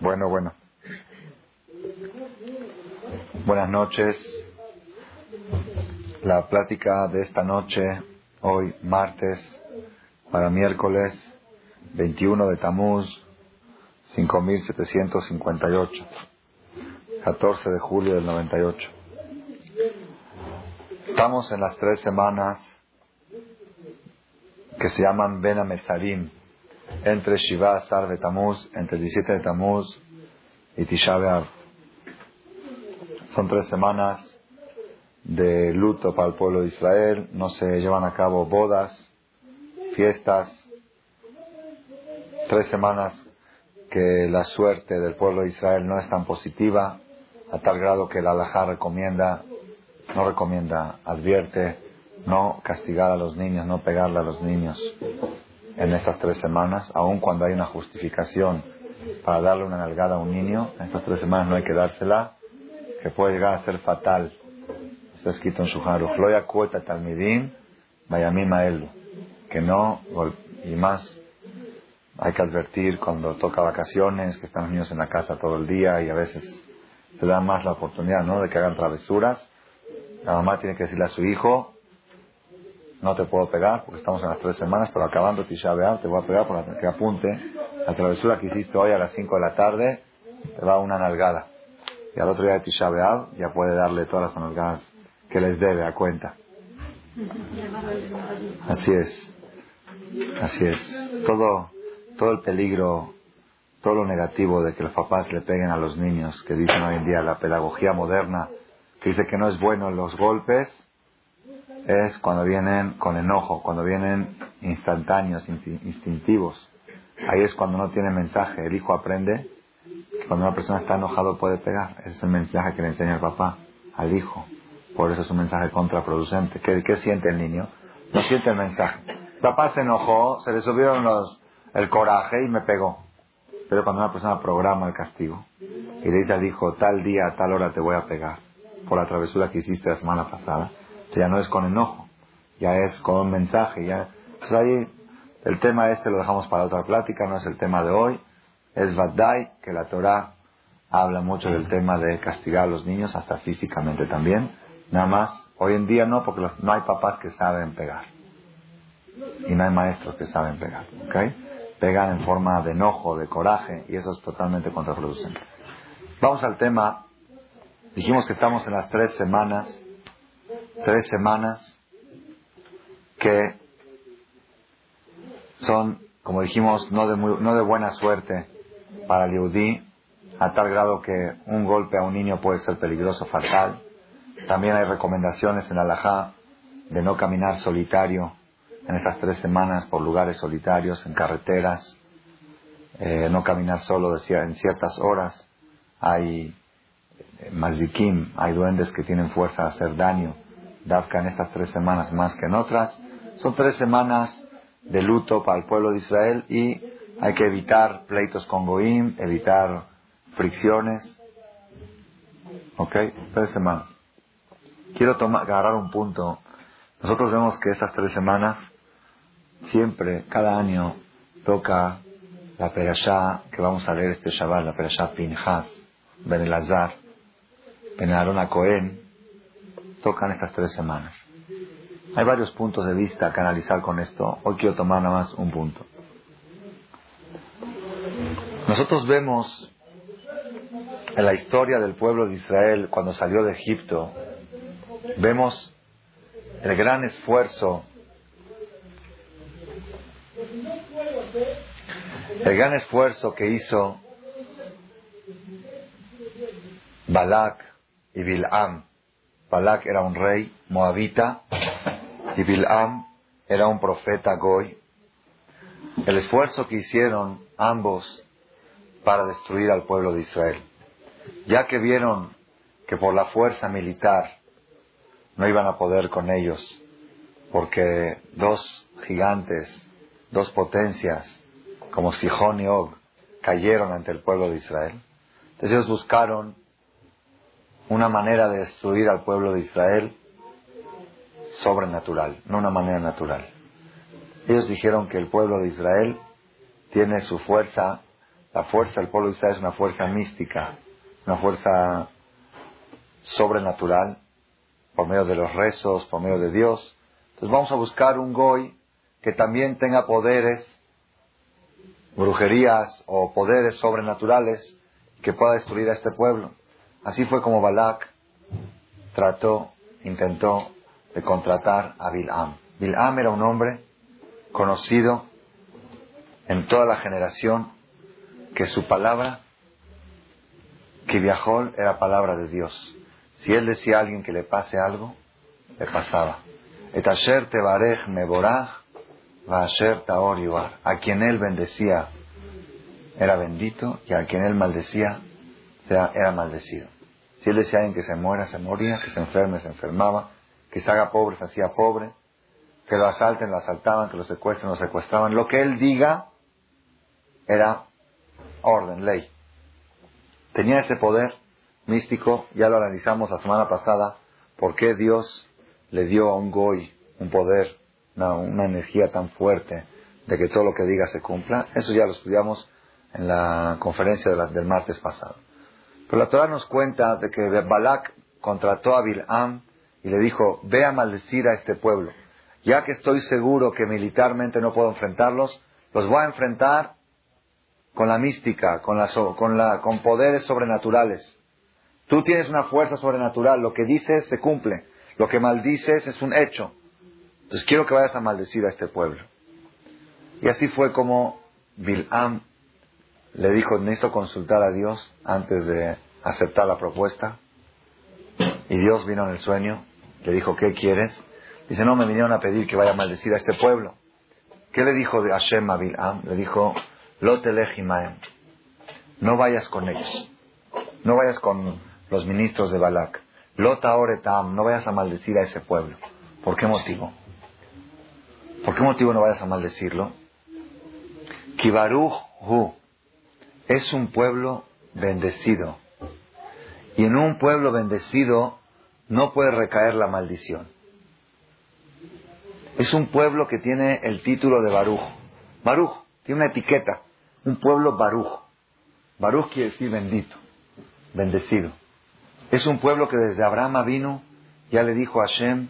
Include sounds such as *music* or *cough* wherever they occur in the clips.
Bueno, bueno. Buenas noches. La plática de esta noche, hoy martes, para miércoles 21 de Tamuz, 5758, 14 de julio del 98. Estamos en las tres semanas que se llaman Ben Ametzarim, entre Shiva Asar de Tamuz, entre el 17 de Tamuz y Tisha. Son tres semanas de luto para el pueblo de Israel, no se llevan a cabo bodas, fiestas, tres semanas que la suerte del pueblo de Israel no es tan positiva, a tal grado que el Alajá recomienda, no recomienda, advierte, no castigar a los niños, no pegarle a los niños en estas tres semanas, aun cuando hay una justificación para darle una nalgada a un niño, en estas tres semanas no hay que dársela, que puede llegar a ser fatal. Está escrito en su Loya Kueta Talmidim, Mayamim Maelu, que no, y más hay que advertir cuando toca vacaciones, que están los niños en la casa todo el día y a veces se da más la oportunidad, ¿no?, de que hagan travesuras. La mamá tiene que decirle a su hijo, no te puedo pegar porque estamos en las tres semanas, pero acabando Tisha te voy a pegar por la que apunte. La travesura que hiciste hoy a las 5 de la tarde te va una nalgada. Y al otro día de Tisha ya puede darle todas las nalgadas que les debe a cuenta. Así es. Así es. Todo, todo el peligro, todo lo negativo de que los papás le peguen a los niños, que dicen hoy en día la pedagogía moderna, que dice que no es bueno los golpes, es cuando vienen con enojo, cuando vienen instantáneos, instintivos. Ahí es cuando no tiene mensaje. El hijo aprende que cuando una persona está enojado puede pegar. Ese es el mensaje que le enseña el papá al hijo. Por eso es un mensaje contraproducente. ¿Qué, qué siente el niño? No siente el mensaje. Papá se enojó, se le subieron el coraje y me pegó. Pero cuando una persona programa el castigo y le dice al hijo, tal día, tal hora te voy a pegar por la travesura que hiciste la semana pasada, ya no es con enojo, ya es con mensaje, ya. Pues ahí el tema este lo dejamos para otra plática, no es el tema de hoy. Es Vaddai, que la Torah habla mucho del tema de castigar a los niños, hasta físicamente también. Nada más, hoy en día no, porque no hay papás que saben pegar. Y no hay maestros que saben pegar. ¿Ok? Pegan en forma de enojo, de coraje, y eso es totalmente contraproducente. Vamos al tema. Dijimos que estamos en las tres semanas tres semanas que son, como dijimos, no de, no de buena suerte para el Yehudi, a tal grado que un golpe a un niño puede ser peligroso, fatal. También hay recomendaciones en Alajá de no caminar solitario en estas tres semanas por lugares solitarios, en carreteras, eh, no caminar solo decía, en ciertas horas. Hay eh, mazikim, hay duendes que tienen fuerza a hacer daño Dafka en estas tres semanas más que en otras. Son tres semanas de luto para el pueblo de Israel y hay que evitar pleitos con Goim, evitar fricciones. ¿Ok? Tres semanas. Quiero tomar, agarrar un punto. Nosotros vemos que estas tres semanas, siempre, cada año, toca la perashá que vamos a leer este Shabbat, la perashá Pinhas, Ben Elazar, Ben Cohen, tocan estas tres semanas. Hay varios puntos de vista que analizar con esto. Hoy quiero tomar nada más un punto. Nosotros vemos en la historia del pueblo de Israel cuando salió de Egipto, vemos el gran esfuerzo, el gran esfuerzo que hizo Balak y Bil'am Balak era un rey moabita y Bilam era un profeta goy. El esfuerzo que hicieron ambos para destruir al pueblo de Israel, ya que vieron que por la fuerza militar no iban a poder con ellos, porque dos gigantes, dos potencias, como Sihón y Og, cayeron ante el pueblo de Israel. Entonces ellos buscaron una manera de destruir al pueblo de Israel sobrenatural, no una manera natural. Ellos dijeron que el pueblo de Israel tiene su fuerza La fuerza del pueblo de Israel es una fuerza mística, una fuerza sobrenatural, por medio de los rezos, por medio de Dios. Entonces vamos a buscar un goy que también tenga poderes, brujerías o poderes sobrenaturales que pueda destruir a este pueblo. Así fue como Balak trató, intentó de contratar a Bilam. Bilam era un hombre conocido en toda la generación que su palabra, que viajó, era palabra de Dios. Si él decía a alguien que le pase algo, le pasaba. Et asher tevarech meborach, va taor A quien él bendecía era bendito y a quien él maldecía era maldecido. Si él decía alguien que se muera, se moría, que se enferme, se enfermaba, que se haga pobre, se hacía pobre, que lo asalten, lo asaltaban, que lo secuestren, lo secuestraban. Lo que él diga era orden, ley. Tenía ese poder místico, ya lo analizamos la semana pasada, por qué Dios le dio a un goy un poder, una, energía tan fuerte de que todo lo que diga se cumpla. Eso ya lo estudiamos en la conferencia del martes pasado. Pero la Torah nos cuenta de que Balak contrató a Bil'am y le dijo, ve a maldecir a este pueblo. Ya que estoy seguro que militarmente no puedo enfrentarlos, los voy a enfrentar con la mística, con, la, con, la, con poderes sobrenaturales. Tú tienes una fuerza sobrenatural, lo que dices se cumple, lo que maldices es un hecho. Entonces quiero que vayas a maldecir a este pueblo. Y así fue como Bil'am le dijo, necesito consultar a Dios antes de aceptar la propuesta. Y Dios vino en el sueño, le dijo, ¿qué quieres? Dice, no, me vinieron a pedir que vaya a maldecir a este pueblo. ¿Qué le dijo de Hashem a Bil'am? Le dijo, Lotelejimaem, no vayas con ellos, no vayas con los ministros de Balak. Lota Oretam, no vayas a maldecir a ese pueblo. ¿Por qué motivo? ¿Por qué motivo no vayas a maldecirlo? Kibaruch Hu es un pueblo bendecido. Y en un pueblo bendecido no puede recaer la maldición. Es un pueblo que tiene el título de Baruch. Baruch, tiene una etiqueta. Un pueblo Baruch. Baruch quiere decir bendito, bendecido. Es un pueblo que desde Abraham vino, ya le dijo a Hashem,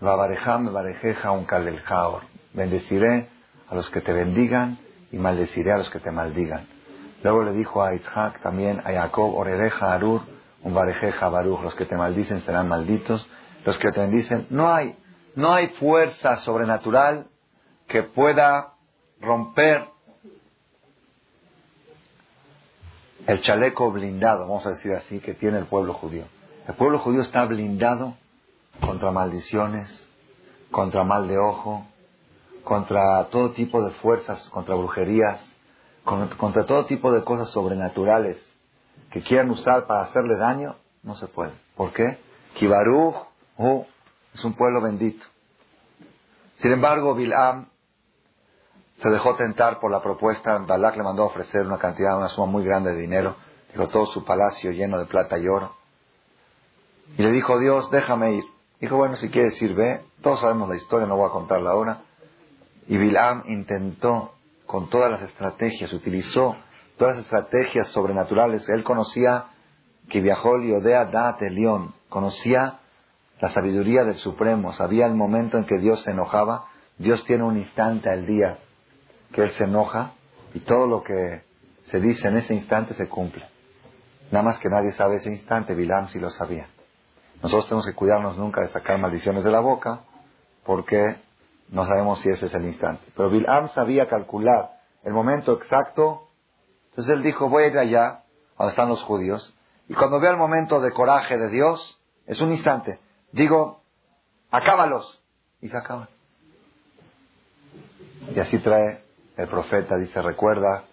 barejeja un Bendeciré a los que te bendigan y maldeciré a los que te maldigan. Luego le dijo a Isaac también, a Jacob, orereja arur, un barejeja baruch, los que te maldicen serán malditos, los que te bendicen. No hay, no hay fuerza sobrenatural que pueda romper el chaleco blindado, vamos a decir así, que tiene el pueblo judío. El pueblo judío está blindado contra maldiciones, contra mal de ojo, contra todo tipo de fuerzas, contra brujerías, contra todo tipo de cosas sobrenaturales que quieran usar para hacerle daño, no se puede. ¿Por qué? Kibaruj oh, es un pueblo bendito. Sin embargo, Bilam se dejó tentar por la propuesta. Balak le mandó a ofrecer una cantidad, una suma muy grande de dinero. Dijo todo su palacio lleno de plata y oro. Y le dijo, Dios, déjame ir. Dijo, bueno, si quieres ir, ve. Todos sabemos la historia, no voy a contarla ahora. Y Bilam intentó con todas las estrategias, utilizó todas las estrategias sobrenaturales. Él conocía que viajó Liodea Dat León, conocía la sabiduría del Supremo, sabía el momento en que Dios se enojaba. Dios tiene un instante al día que Él se enoja y todo lo que se dice en ese instante se cumple. Nada más que nadie sabe ese instante, Bilam sí lo sabía. Nosotros tenemos que cuidarnos nunca de sacar maldiciones de la boca porque no sabemos si ese es el instante. Pero Bilam sabía calcular el momento exacto. Entonces él dijo, voy a ir allá, donde están los judíos, y cuando vea el momento de coraje de Dios, es un instante. Digo, acábalos. Y se acaban. Y así trae el profeta, dice, recuerda,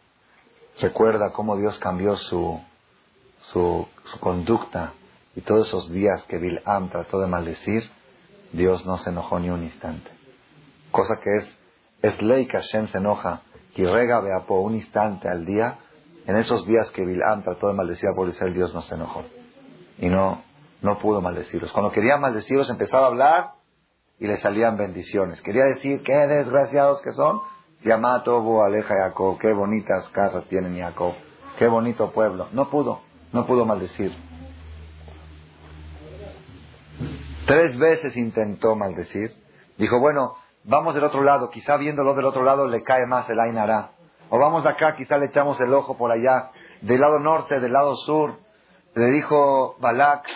recuerda cómo Dios cambió su, su, su conducta y todos esos días que Bilam trató de maldecir, Dios no se enojó ni un instante cosa que es, es ley que Hashem se enoja, y rega por un instante al día, en esos días que Bilam trató de maldecir a por Israel, Dios no se enojó. Y no, no pudo maldecirlos. Cuando quería maldecirlos, empezaba a hablar y le salían bendiciones. Quería decir, qué desgraciados que son, Si Tobu aleja Jacob, qué bonitas casas tiene Jacob, qué bonito pueblo. No pudo, no pudo maldecir. Tres veces intentó maldecir. Dijo, bueno, vamos del otro lado, quizá viéndolo del otro lado le cae más el Ainara. O vamos de acá, quizá le echamos el ojo por allá. Del lado norte, del lado sur. Le dijo Balak,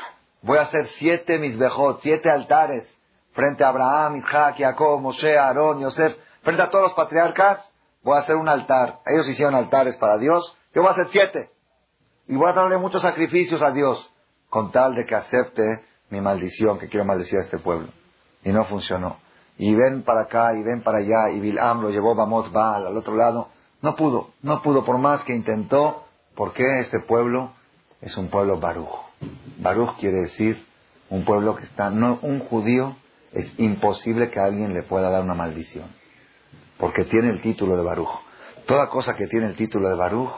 voy a hacer siete misbejot, siete altares, frente a Abraham, Isaac, Jacob, Moshe, Aarón, Yosef, frente a todos los patriarcas, voy a hacer un altar. Ellos hicieron altares para Dios, yo voy a hacer siete. Y voy a darle muchos sacrificios a Dios, con tal de que acepte mi maldición, que quiero maldecir a este pueblo. Y no funcionó. Y ven para acá y ven para allá, y Bilam lo llevó Bamot Baal al otro lado. No pudo, no pudo, por más que intentó, porque este pueblo es un pueblo Baruch. Baruch quiere decir un pueblo que está, no un judío, es imposible que alguien le pueda dar una maldición, porque tiene el título de Baruch. Toda cosa que tiene el título de Baruch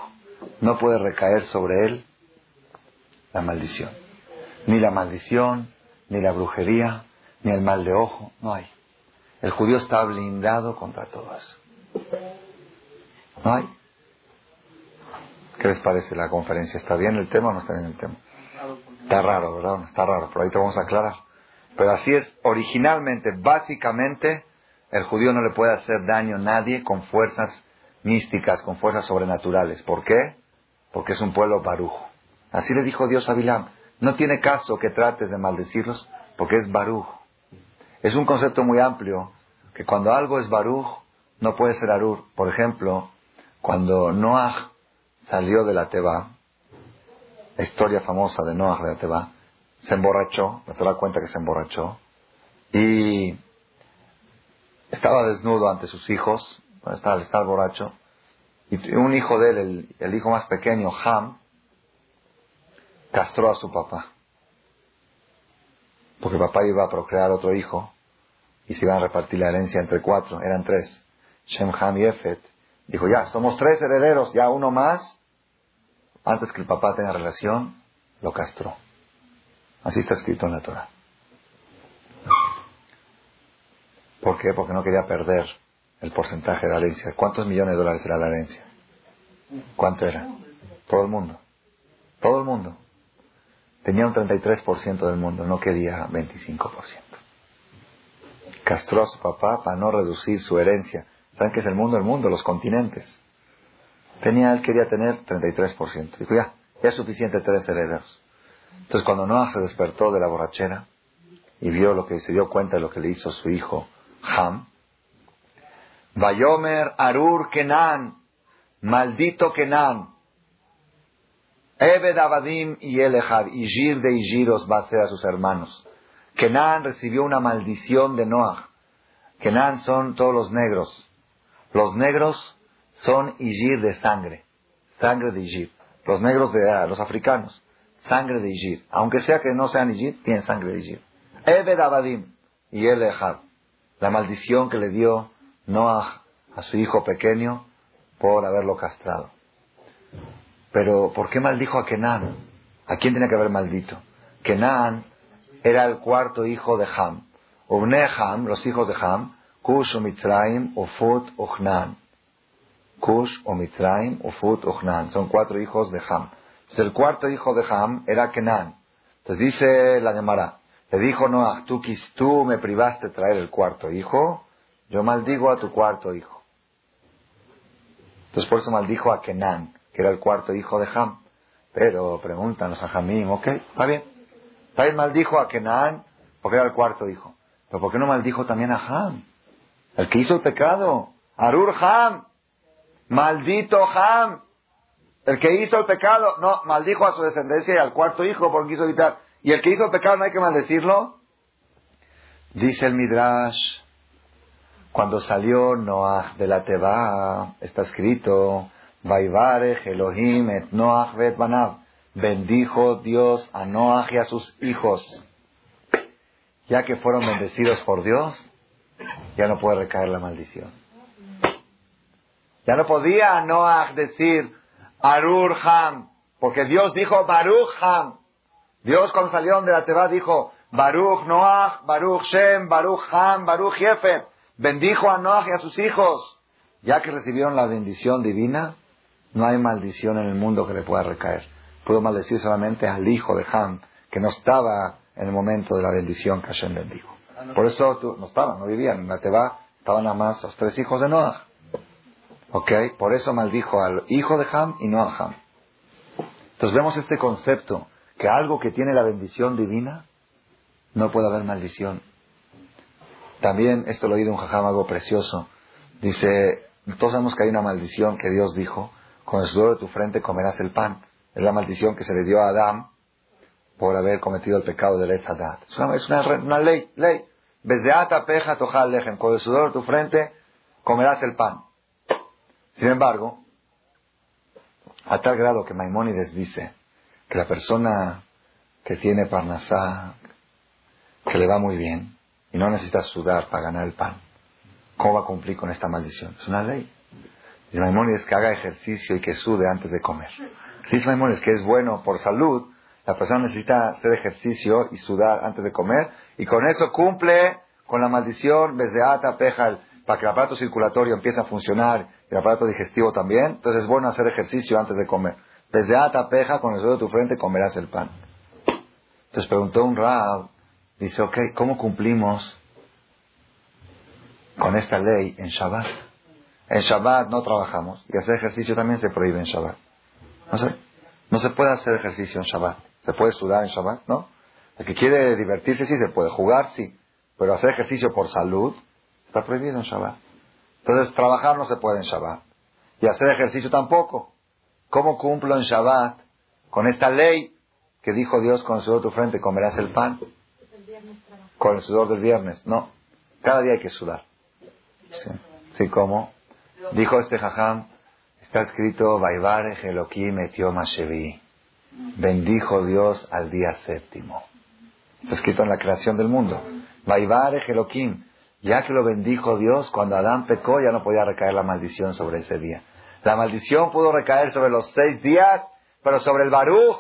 no puede recaer sobre él la maldición. Ni la maldición, ni la brujería, ni el mal de ojo, no hay. El judío está blindado contra todo eso. No hay. ¿Qué les parece la conferencia? ¿Está bien el tema o no está bien el tema? Está raro, ¿verdad? Está raro, pero ahí te vamos a aclarar. Pero así es, originalmente, básicamente, el judío no le puede hacer daño a nadie con fuerzas místicas, con fuerzas sobrenaturales. ¿Por qué? Porque es un pueblo barujo. Así le dijo Dios a Bilam. No tiene caso que trates de maldecirlos porque es baruj. Es un concepto muy amplio que cuando algo es baruj no puede ser arur. Por ejemplo, cuando Noah salió de la Teba, la historia famosa de Noah de la Teba, se emborrachó, la cuenta que se emborrachó, y estaba desnudo ante sus hijos, estaba, estaba borracho, y un hijo de él, el, el hijo más pequeño, Ham, castró a su papá. Porque el papá iba a procrear otro hijo y se iban a repartir la herencia entre cuatro, eran tres, Shem, Ham y Efet. Dijo, ya, somos tres herederos, ya uno más. Antes que el papá tenga relación, lo castró. Así está escrito en la Torah. ¿Por qué? Porque no quería perder el porcentaje de la herencia. ¿Cuántos millones de dólares era la herencia? ¿Cuánto era? Todo el mundo. Todo el mundo. Tenía un 33% del mundo, no quería 25%. Castró a su papá para no reducir su herencia. ¿Saben qué es el mundo? El mundo, los continentes. Tenía, él quería tener 33%. Dijo, ya, ya es suficiente tres herederos. Entonces cuando Noah se despertó de la borrachera y vio lo que se dio cuenta de lo que le hizo su hijo Ham, Vayomer Arur Kenan, maldito Kenan, Ebed Abadim y Elehad, Ijir de Ijiros va a ser a sus hermanos. Kenan recibió una maldición de Noah. Kenan son todos los negros. Los negros son Ijir de sangre, sangre de Ijir. Los negros de ah, los africanos, sangre de Ijir. Aunque sea que no sean Ijir, tienen sangre de Ijir. Ebed Abadim y Elehad. La maldición que le dio Noah a su hijo pequeño por haberlo castrado. Pero, ¿por qué maldijo a Kenan? ¿A quién tenía que haber maldito? Kenan era el cuarto hijo de Ham. Ubne Ham, los hijos de Ham, Kush o Mitzrayim, Ufut, Uchnan. Kush o Mitzrayim, Ufut, Uchnan. Son cuatro hijos de Ham. Entonces, el cuarto hijo de Ham era Kenan. Entonces dice la Gemara, le dijo Noah, tú, tú me privaste de traer el cuarto hijo, yo maldigo a tu cuarto hijo. Entonces por eso maldijo a Kenan que era el cuarto hijo de Ham. Pero preguntan los Jamim, ok, está bien. Está maldijo a Kenan porque era el cuarto hijo. Pero ¿por qué no maldijo también a Ham? El que hizo el pecado. Arur Ham. Maldito Ham. El que hizo el pecado. No, maldijo a su descendencia y al cuarto hijo porque quiso evitar. ¿Y el que hizo el pecado no hay que maldecirlo? Dice el Midrash. Cuando salió Noah de la Teba, está escrito, Elohim et Noach vet banav. Bendijo Dios a Noach y a sus hijos. Ya que fueron bendecidos por Dios, ya no puede recaer la maldición. Ya no podía Noach decir Arur Ham, porque Dios dijo Baruch Ham. Dios cuando salieron de la Teba dijo Baruch Noach, Baruch Shem, Baruch Ham, Baruch Jefet. Bendijo a Noach y a sus hijos. ya que recibieron la bendición divina, no hay maldición en el mundo que le pueda recaer. Puedo maldecir solamente al hijo de Ham, que no estaba en el momento de la bendición que Hashem bendijo. Por eso no estaban, no vivían. En la Teba estaban nada más los tres hijos de Noah. ¿Ok? Por eso maldijo al hijo de Ham y no a Ham. Entonces vemos este concepto, que algo que tiene la bendición divina, no puede haber maldición. También, esto lo he oído un jajam algo precioso. Dice, todos sabemos que hay una maldición que Dios dijo, con el sudor de tu frente comerás el pan. Es la maldición que se le dio a Adán por haber cometido el pecado del Etzadat. Es una, es una, ley, ley. ata peja tojal lejem. Con el sudor de tu frente comerás el pan. Sin embargo, a tal grado que Maimónides dice que la persona que tiene parnasá, que le va muy bien, y no necesita sudar para ganar el pan, ¿cómo va a cumplir con esta maldición? Es una ley. Dice Maimónides que haga ejercicio y que sude antes de comer. Maimónides que es bueno por salud, la persona necesita hacer ejercicio y sudar antes de comer, y con eso cumple con la maldición, ata pejal, para que el aparato circulatorio empiece a funcionar el aparato digestivo también. Entonces es bueno hacer ejercicio antes de comer. Desde ata peja, con el suelo de tu frente comerás el pan. Entonces preguntó un rab, dice, ok, ¿cómo cumplimos con esta ley en Shabbat? En Shabbat no trabajamos y hacer ejercicio también se prohíbe en Shabbat. No sé, no se puede hacer ejercicio en Shabbat. ¿Se puede sudar en Shabbat? ¿No? El que quiere divertirse sí se puede, jugar sí, pero hacer ejercicio por salud está prohibido en Shabbat. Entonces, trabajar no se puede en Shabbat. Y hacer ejercicio tampoco. ¿Cómo cumplo en Shabbat con esta ley que dijo Dios con el sudor de tu frente comerás el pan? Con el sudor del viernes. No. Cada día hay que sudar. Sí, ¿cómo? Dijo este jajam, está escrito, Vaivare Elohim Mashevi. Bendijo Dios al día séptimo. Está escrito en la creación del mundo. Vaivare Elohim. Ya que lo bendijo Dios, cuando Adán pecó ya no podía recaer la maldición sobre ese día. La maldición pudo recaer sobre los seis días, pero sobre el Baruch,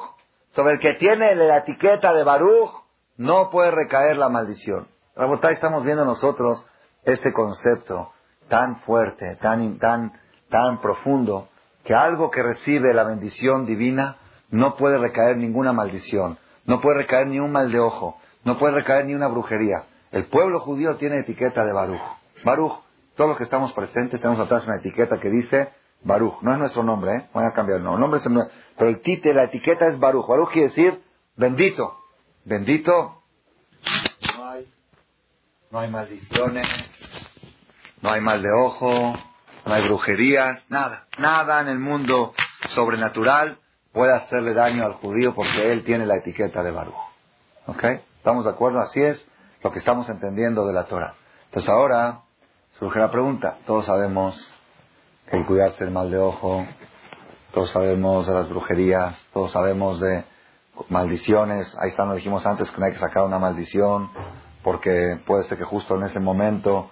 sobre el que tiene la etiqueta de Baruch, no puede recaer la maldición. estamos viendo nosotros este concepto tan fuerte, tan, tan, tan profundo, que algo que recibe la bendición divina no puede recaer ninguna maldición, no puede recaer ni un mal de ojo, no puede recaer ni una brujería. El pueblo judío tiene etiqueta de Baruch. Baruch, todos los que estamos presentes tenemos atrás una etiqueta que dice Baruch. No es nuestro nombre, ¿eh? Voy a cambiar el nombre. es Pero el la etiqueta es Baruch. Baruch quiere decir bendito. Bendito. No hay, no hay maldiciones, no hay mal de ojo, no hay brujerías, nada. Nada en el mundo sobrenatural puede hacerle daño al judío porque él tiene la etiqueta de Baruch. ¿Ok? ¿Estamos de acuerdo? Así es lo que estamos entendiendo de la Torah. Entonces ahora surge la pregunta. Todos sabemos que el cuidarse del mal de ojo, todos sabemos de las brujerías, todos sabemos de maldiciones. Ahí está, nos dijimos antes que no hay que sacar una maldición porque puede ser que justo en ese momento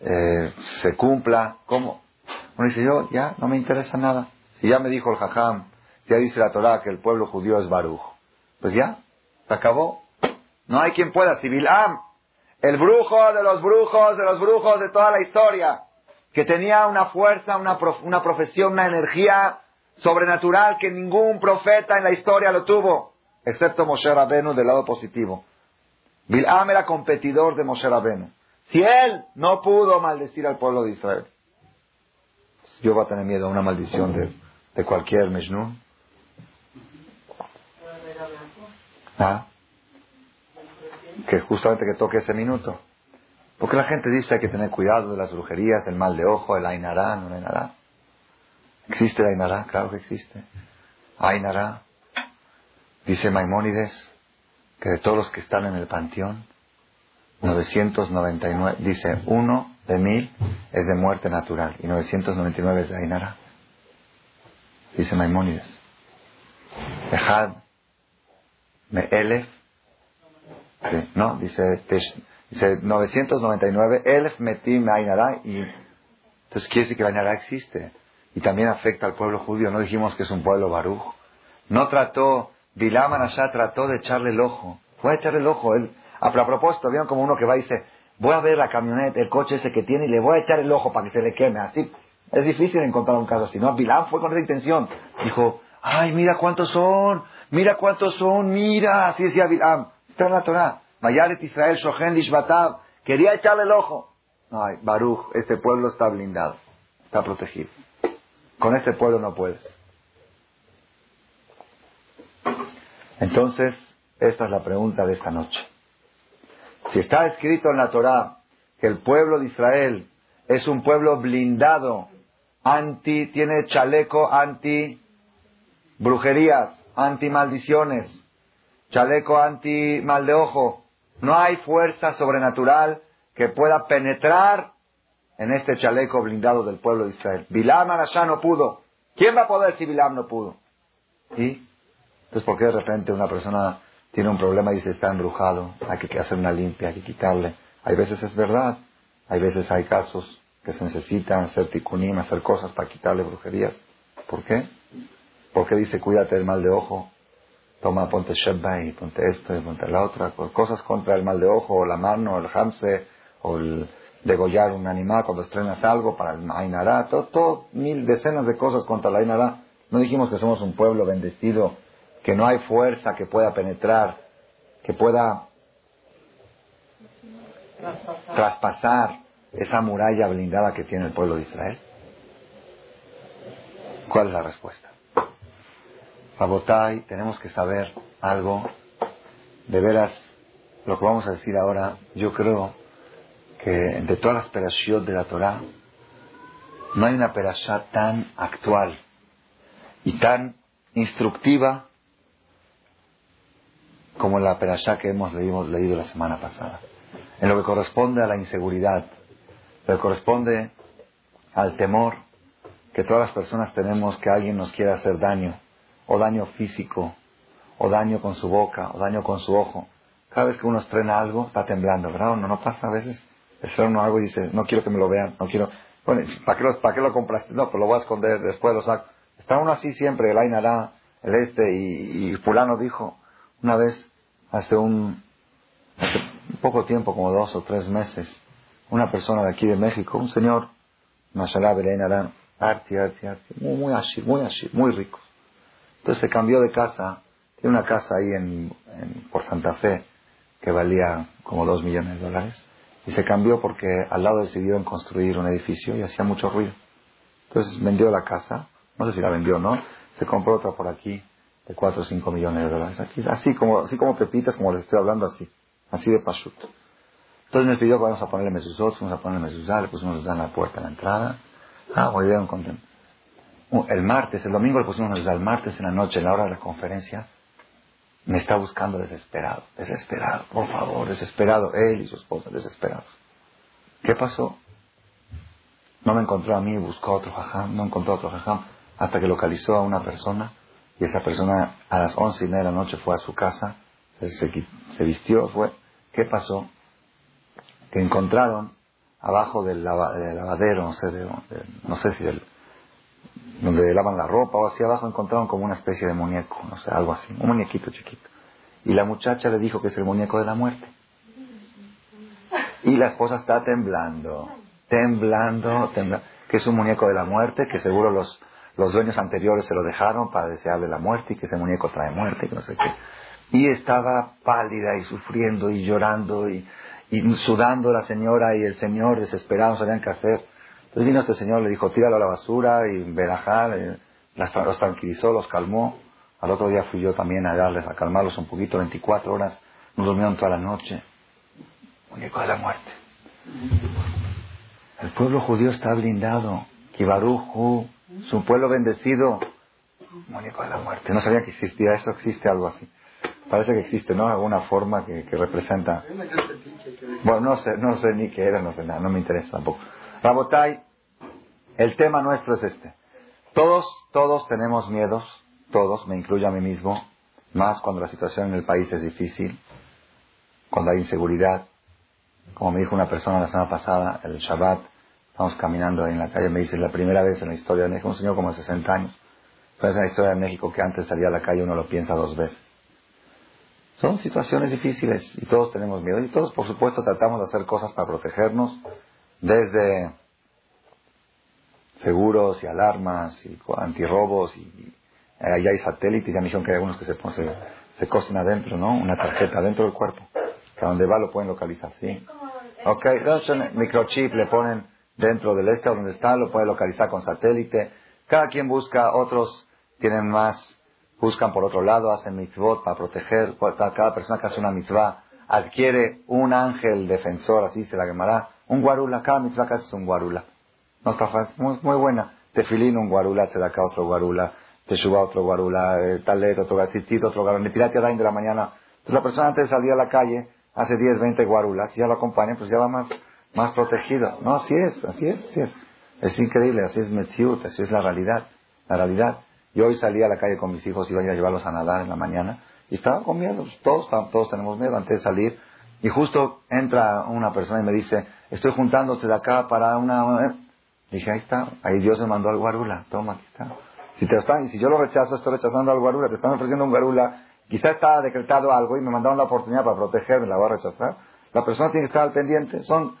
eh, se cumpla. ¿Cómo? Uno dice, yo ya no me interesa nada. Si ya me dijo el jajam, ya dice la Torah que el pueblo judío es Baruch, pues ya, se acabó. No hay quien pueda. Si Bilam, el brujo de los brujos, de los brujos de toda la historia, que tenía una fuerza, una, una profesión, una energía sobrenatural que ningún profeta en la historia lo tuvo, excepto Moshe Rabenu del lado positivo. Bilam era competidor de Moshe Rabenu. Si él no pudo maldecir al pueblo de Israel, yo voy a tener miedo a una maldición de, de cualquier Mishnun. ¿Ah? que justamente que toque ese minuto. Porque la gente dice hay que tener cuidado de las brujerías, el mal de ojo, el ainará, no el ainará. ¿Existe el ainará? Claro que existe. Ainará. Dice Maimónides que de todos los que están en el panteón, 999, dice uno de mil es de muerte natural y 999 es de ainará. Dice Maimónides. Dejad me elef no, dice, dice 999, Elf Metim Ainara, y entonces quiere decir que la Ainara existe. Y también afecta al pueblo judío. No dijimos que es un pueblo baruj. No trató, Bilam Anashá trató de echarle el ojo. Voy a echarle el ojo. Él, a propósito, vieron como uno que va y dice, voy a ver la camioneta, el coche ese que tiene y le voy a echar el ojo para que se le queme. Así, Es difícil encontrar un caso así, ¿no? Bilam fue con esa intención. Dijo, ay, mira cuántos son, mira cuántos son, mira, así decía Bilam. Está en la Torah. Mayaret Israel, Shohen Lishbatab. Quería echarle el ojo. Ay, Baruch, este pueblo está blindado, está protegido. Con este pueblo no puedes. Entonces, esta es la pregunta de esta noche. Si está escrito en la Torah que el pueblo de Israel es un pueblo blindado, anti, tiene chaleco anti brujerías, anti maldiciones, chaleco anti mal de ojo, no hay fuerza sobrenatural que pueda penetrar en este chaleco blindado del pueblo de Israel. Bilam Arashá no pudo. ¿Quién va a poder si Bilam no pudo? ¿Y? Entonces, ¿por qué de repente una persona tiene un problema y dice está embrujado? Hay que hacer una limpia, hay que quitarle. Hay veces es verdad. Hay veces hay casos que se necesitan hacer ticunim, hacer cosas para quitarle brujerías. ¿Por qué? ¿Por qué dice cuídate del mal de ojo? toma, ponte Sheba y ponte esto y ponte la otra, cosas contra el mal de ojo, o la mano, o el hamse, o el degollar un animal cuando estrenas algo para el Ainara, todo, todo, mil decenas de cosas contra el Ainara. No dijimos que somos un pueblo bendecido, que no hay fuerza que pueda penetrar, que pueda traspasar esa muralla blindada que tiene el pueblo de Israel. ¿Cuál es la respuesta? Rabotai, tenemos que saber algo. De veras, lo que vamos a decir ahora, yo creo que de todas las perashot de la Torah, no hay una perashá tan actual y tan instructiva como la perashá que hemos leído, leído la semana pasada. En lo que corresponde a la inseguridad, lo que corresponde al temor que todas las personas tenemos que alguien nos quiera hacer daño o daño físico, o daño con su boca, o daño con su ojo. Cada vez que uno estrena algo, está temblando, ¿verdad? No, no pasa a veces. Estrena algo y dice, no quiero que me lo vean, no quiero. Bueno, ¿para qué lo, para qué lo compraste? No, pues lo voy a esconder, después lo saco. Está uno así siempre, el Ainara, el este, y, y fulano dijo, una vez, hace un, poco tiempo, como dos o tres meses, una persona de aquí de México, un señor, Mashallah Belén arti, arti, arti, muy, muy así, muy así, muy rico. Entonces se cambió de casa, tiene una casa ahí en, por Santa Fe que valía como dos millones de dólares y se cambió porque al lado decidieron construir un edificio y hacía mucho ruido. Entonces vendió la casa, no sé si la vendió o no, se compró otra por aquí de cuatro o cinco millones de dólares. Aquí, así como, así como pepitas, como les estoy hablando, así, así de pashuto. Entonces me pidió que vamos a ponerle mesuzot, vamos a ponerle mesuzá, le pusimos en la puerta, en la entrada. Ah, muy bien, contento el martes, el domingo le pusimos el martes en la noche, en la hora de la conferencia, me está buscando desesperado, desesperado, por favor, desesperado, él y su esposa, desesperados. ¿Qué pasó? No me encontró a mí, buscó a otro jajam, no encontró a otro jajam, hasta que localizó a una persona, y esa persona a las once y media de la noche fue a su casa, se, vistió, fue. ¿Qué pasó? Que encontraron abajo del, lavadero, no sé, no sé si del, donde lavan la ropa o hacia abajo encontraron como una especie de muñeco, no sé, algo así, un muñequito chiquito. Y la muchacha le dijo que es el muñeco de la muerte. Y la esposa está temblando, temblando, temblando, que es un muñeco de la muerte, que seguro los, los dueños anteriores se lo dejaron para desearle la muerte y que ese muñeco trae muerte, que no sé qué. Y estaba pálida y sufriendo y llorando y, y sudando la señora y el señor desesperado, no sabían qué hacer. Entonces vino este señor, le dijo, tíralo a la basura y Berajá los tranquilizó, los calmó. Al otro día fui yo también a darles, a calmarlos un poquito, 24 horas, no durmieron toda la noche. Muñeco de la muerte. El pueblo judío está blindado. Kibaruju, su pueblo bendecido. Muñeco de la muerte. No sabía que existía eso, existe algo así. Parece que existe, ¿no? Alguna forma que, que representa. Bueno, no sé, no sé ni qué era, no sé nada, no me interesa tampoco. Rabotai, el tema nuestro es este. Todos, todos tenemos miedos, todos, me incluyo a mí mismo, más cuando la situación en el país es difícil, cuando hay inseguridad. Como me dijo una persona la semana pasada, el Shabbat, estamos caminando ahí en la calle, me dice, la primera vez en la historia de México, un señor como de 60 años, pero es la historia de México que antes salía a la calle uno lo piensa dos veces. Son situaciones difíciles y todos tenemos miedo y todos, por supuesto, tratamos de hacer cosas para protegernos, desde seguros y alarmas y antirrobos y, allá hay satélites, ya me dijeron que hay algunos que se, se, se cosen adentro, ¿no? Una tarjeta dentro del cuerpo, que a donde va lo pueden localizar, ¿sí? Ok, microchip le ponen dentro del este donde está, lo puede localizar con satélite. Cada quien busca, otros tienen más, buscan por otro lado, hacen mitzvot para proteger. Cada persona que hace una mitzvah adquiere un ángel defensor, así se la llamará, un guarula. Cada mitzvah que hace es un guarula. No está fácil, muy, muy buena. Tefilín, un guarula, se da acá otro guarula, te suba otro guarula, eh, talet, otro gasistito, otro guarula, netirate de la mañana. Entonces la persona antes salir a la calle hace 10, 20 guarulas y ya lo acompaña, pues ya va más, más protegido. No, así es, así es, así es. Es increíble, así es Metziut, así es la realidad. La realidad. Yo hoy salí a la calle con mis hijos, iba a a llevarlos a nadar en la mañana y estaba con miedo. Todos, todos tenemos miedo antes de salir. Y justo entra una persona y me dice, estoy juntándose de acá para una... ¿eh?". Dije, ahí está, ahí Dios me mandó al guarula, toma, aquí está. Si te están, si yo lo rechazo, estoy rechazando al guarula, te están ofreciendo un guarula, quizá está decretado algo y me mandaron la oportunidad para protegerme, la voy a rechazar. La persona tiene que estar al pendiente. Son,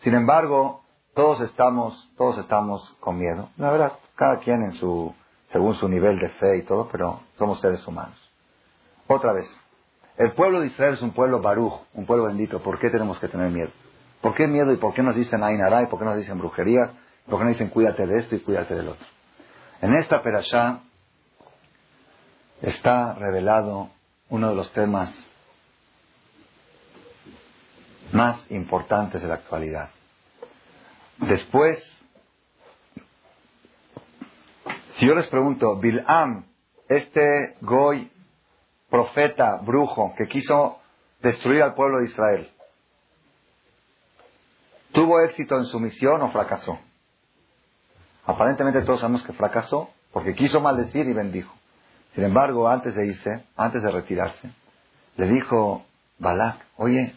sin embargo, todos estamos, todos estamos con miedo. La verdad, cada quien en su, según su nivel de fe y todo, pero somos seres humanos. Otra vez, el pueblo de Israel es un pueblo baruj, un pueblo bendito. ¿Por qué tenemos que tener miedo? ¿Por qué miedo y por qué nos dicen Ainara y por qué nos dicen brujerías? ¿Por qué nos dicen cuídate de esto y cuídate del otro? En esta perashá está revelado uno de los temas más importantes de la actualidad. Después, si yo les pregunto, Bil'am, este Goy, profeta, brujo, que quiso destruir al pueblo de Israel, ¿tuvo éxito en su misión o fracasó? Aparentemente todos sabemos que fracasó porque quiso maldecir y bendijo. Sin embargo, antes de irse, antes de retirarse, le dijo Balak, oye,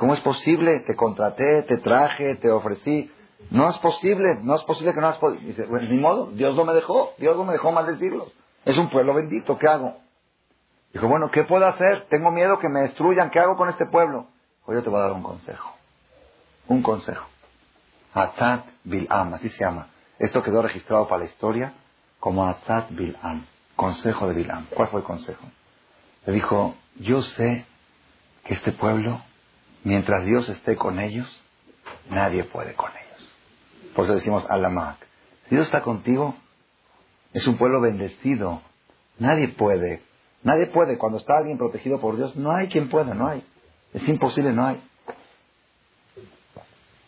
¿cómo es posible? Te contraté, te traje, te ofrecí. No es posible, no es posible que no has podido. Dice, bueno, ni modo, Dios no me dejó, Dios no me dejó maldecirlos. Es un pueblo bendito, ¿qué hago? Dijo, bueno, ¿qué puedo hacer? Tengo miedo que me destruyan, ¿qué hago con este pueblo? Pues yo te voy a dar un consejo. Un consejo. Atat Bil'am, así se llama. Esto quedó registrado para la historia como Atat Bil'am, consejo de Bil'am. ¿Cuál fue el consejo? Le dijo, yo sé que este pueblo, mientras Dios esté con ellos, nadie puede con ellos. Por eso decimos Alamak. Si Dios está contigo, es un pueblo bendecido. Nadie puede. Nadie puede. Cuando está alguien protegido por Dios, no hay quien pueda, no hay. Es imposible, no hay.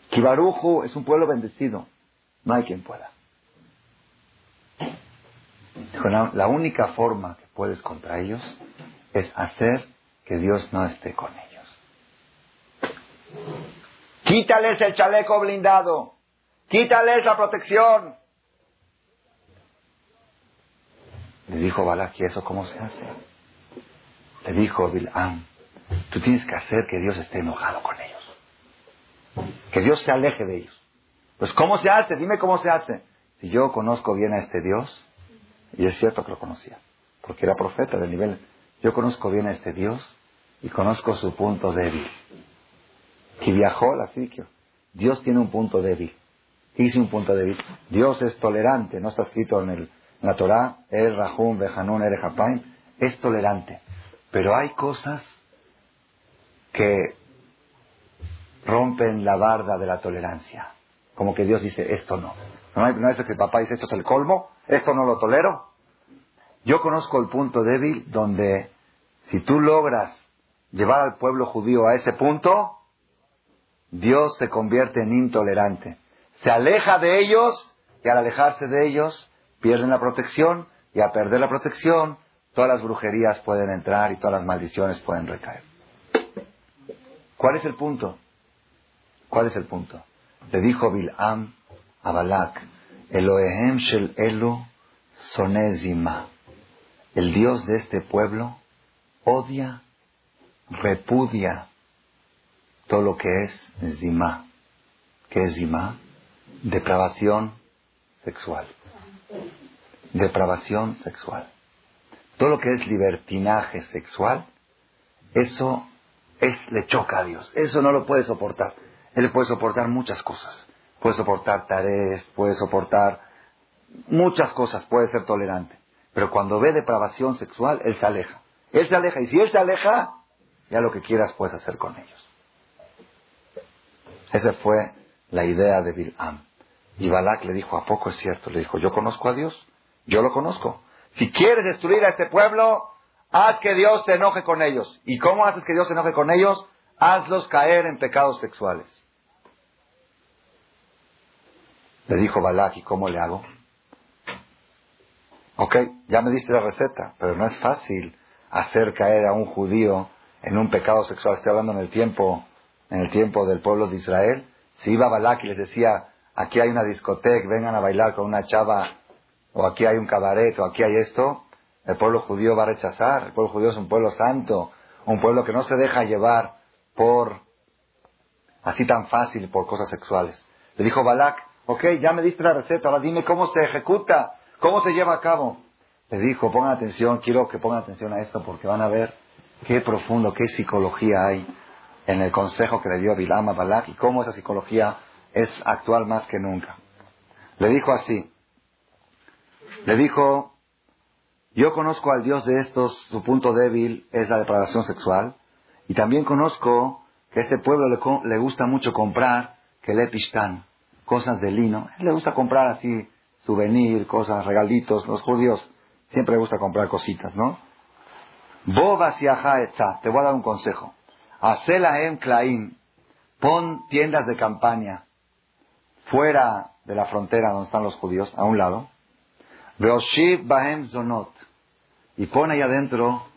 Kibaruju es un pueblo bendecido. No hay quien pueda. La, única forma que puedes contra ellos es hacer que Dios no esté con ellos. Quítales el chaleco blindado. Quítales la protección. Le dijo Balak, ¿y eso cómo se hace? Le dijo Bil'am, tú tienes que hacer que Dios esté enojado con ellos. Que Dios se aleje de ellos. Pues ¿cómo se hace? Dime cómo se hace. Si yo conozco bien a este Dios, y es cierto que lo conocía, porque era profeta del nivel, yo conozco bien a este Dios y conozco su punto débil. Y viajó la psiquio. Dios tiene un punto débil. Hice un punto débil. Dios es tolerante, no está escrito en, el, la Torah, el Rahum, Bejanun, el es tolerante. Pero hay cosas que rompen la barda de la tolerancia. Como que Dios dice, esto no. No hay una que el papá dice, esto es el colmo, esto no lo tolero. Yo conozco el punto débil donde si tú logras llevar al pueblo judío a ese punto, Dios se convierte en intolerante. Se aleja de ellos y al alejarse de ellos pierden la protección y al perder la protección todas las brujerías pueden entrar y todas las maldiciones pueden recaer. ¿Cuál es el punto? ¿Cuál es el punto? Le dijo Bil'am a Balak, Elohehem shel Elu sonezima. El Dios de este pueblo odia, repudia todo lo que es zima. ¿Qué es zima? Depravación sexual. Depravación sexual. Todo lo que es libertinaje sexual, eso es, le choca a Dios. Eso no lo puede soportar. Él puede soportar muchas cosas. Puede soportar tareas, puede soportar muchas cosas puede ser tolerante. Pero cuando ve depravación sexual, él se aleja. Él se aleja. Y si él se aleja, ya lo que quieras puedes hacer con ellos. Esa fue la idea de Bil'am. Y Balak le dijo, ¿a poco es cierto? Le dijo, yo conozco a Dios. Yo lo conozco. Si quieres destruir a este pueblo, haz que Dios se enoje con ellos. ¿Y cómo haces que Dios se enoje con ellos? Hazlos caer en pecados sexuales. Le dijo Balak, ¿y cómo le hago? Ok, ya me diste la receta, pero no es fácil hacer caer a un judío en un pecado sexual. Estoy hablando en el tiempo, en el tiempo del pueblo de Israel. Si iba Balak y les decía, aquí hay una discoteca, vengan a bailar con una chava, o aquí hay un cabaret, o aquí hay esto, el pueblo judío va a rechazar. El pueblo judío es un pueblo santo, un pueblo que no se deja llevar por así tan fácil por cosas sexuales. Le dijo Balak, ok, ya me diste la receta, ahora dime cómo se ejecuta. ¿Cómo se lleva a cabo? Le dijo, pongan atención, quiero que pongan atención a esto porque van a ver qué profundo, qué psicología hay en el consejo que le dio Bilam a Balak y cómo esa psicología es actual más que nunca. Le dijo así, le dijo, yo conozco al Dios de estos, su punto débil es la depravación sexual, y también conozco que a este pueblo le, le gusta mucho comprar que le cosas de lino, le gusta comprar así souvenir, cosas, regalitos. Los judíos siempre les gusta comprar cositas, ¿no? Boba te voy a dar un consejo. Hacela en Klaim, pon tiendas de campaña fuera de la frontera donde están los judíos, a un lado. Veoshiv Bahem Zonot. Y pon ahí adentro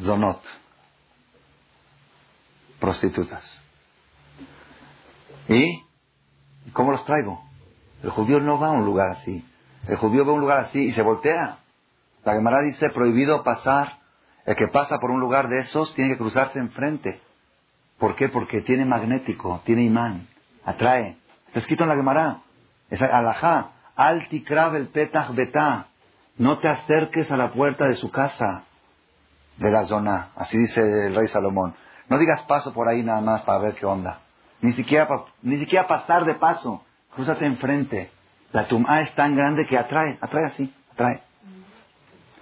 Zonot. Prostitutas. ¿Y cómo los traigo? El judío no va a un lugar así. El judío a un lugar así y se voltea. La Gemara dice prohibido pasar. El que pasa por un lugar de esos tiene que cruzarse enfrente. ¿Por qué? Porque tiene magnético, tiene imán, atrae. Está escrito en la Gemara. Es alajá. Alti el petach betá. No te acerques a la puerta de su casa, de la zona. Así dice el rey Salomón. No digas paso por ahí nada más para ver qué onda. Ni siquiera, ni siquiera pasar de paso. Crúzate enfrente. La tumba es tan grande que atrae, atrae así, atrae.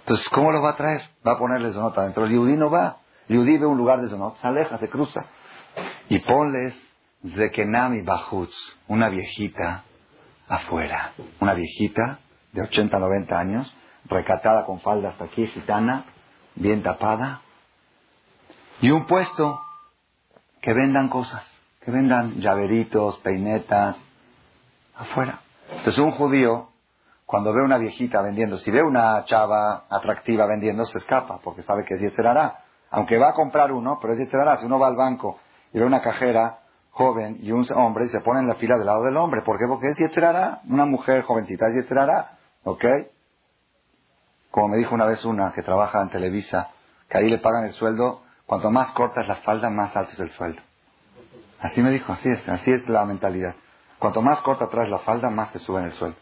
Entonces, ¿cómo lo va a traer? Va a ponerle zonota adentro. El yudí no va. El yudí ve un lugar de zonot, se aleja, se cruza. Y ponles Zekenami Bajutz, una viejita afuera. Una viejita de 80, 90 años, recatada con falda hasta aquí, gitana, bien tapada. Y un puesto que vendan cosas, que vendan llaveritos, peinetas, afuera. Entonces un judío, cuando ve una viejita vendiendo, si ve una chava atractiva vendiendo, se escapa, porque sabe que es Yetzerará. Aunque va a comprar uno, pero es Yetzerará. Si uno va al banco y ve una cajera joven y un hombre y se pone en la fila del lado del hombre. ¿Por qué? Porque es Yetzerará. Una mujer jovencita es Yetzerará. ¿Ok? Como me dijo una vez una que trabaja en Televisa, que ahí le pagan el sueldo, cuanto más corta es la falda, más alto es el sueldo. Así me dijo, así es, así es la mentalidad. Cuanto más corta traes la falda, más te sube en el suelo.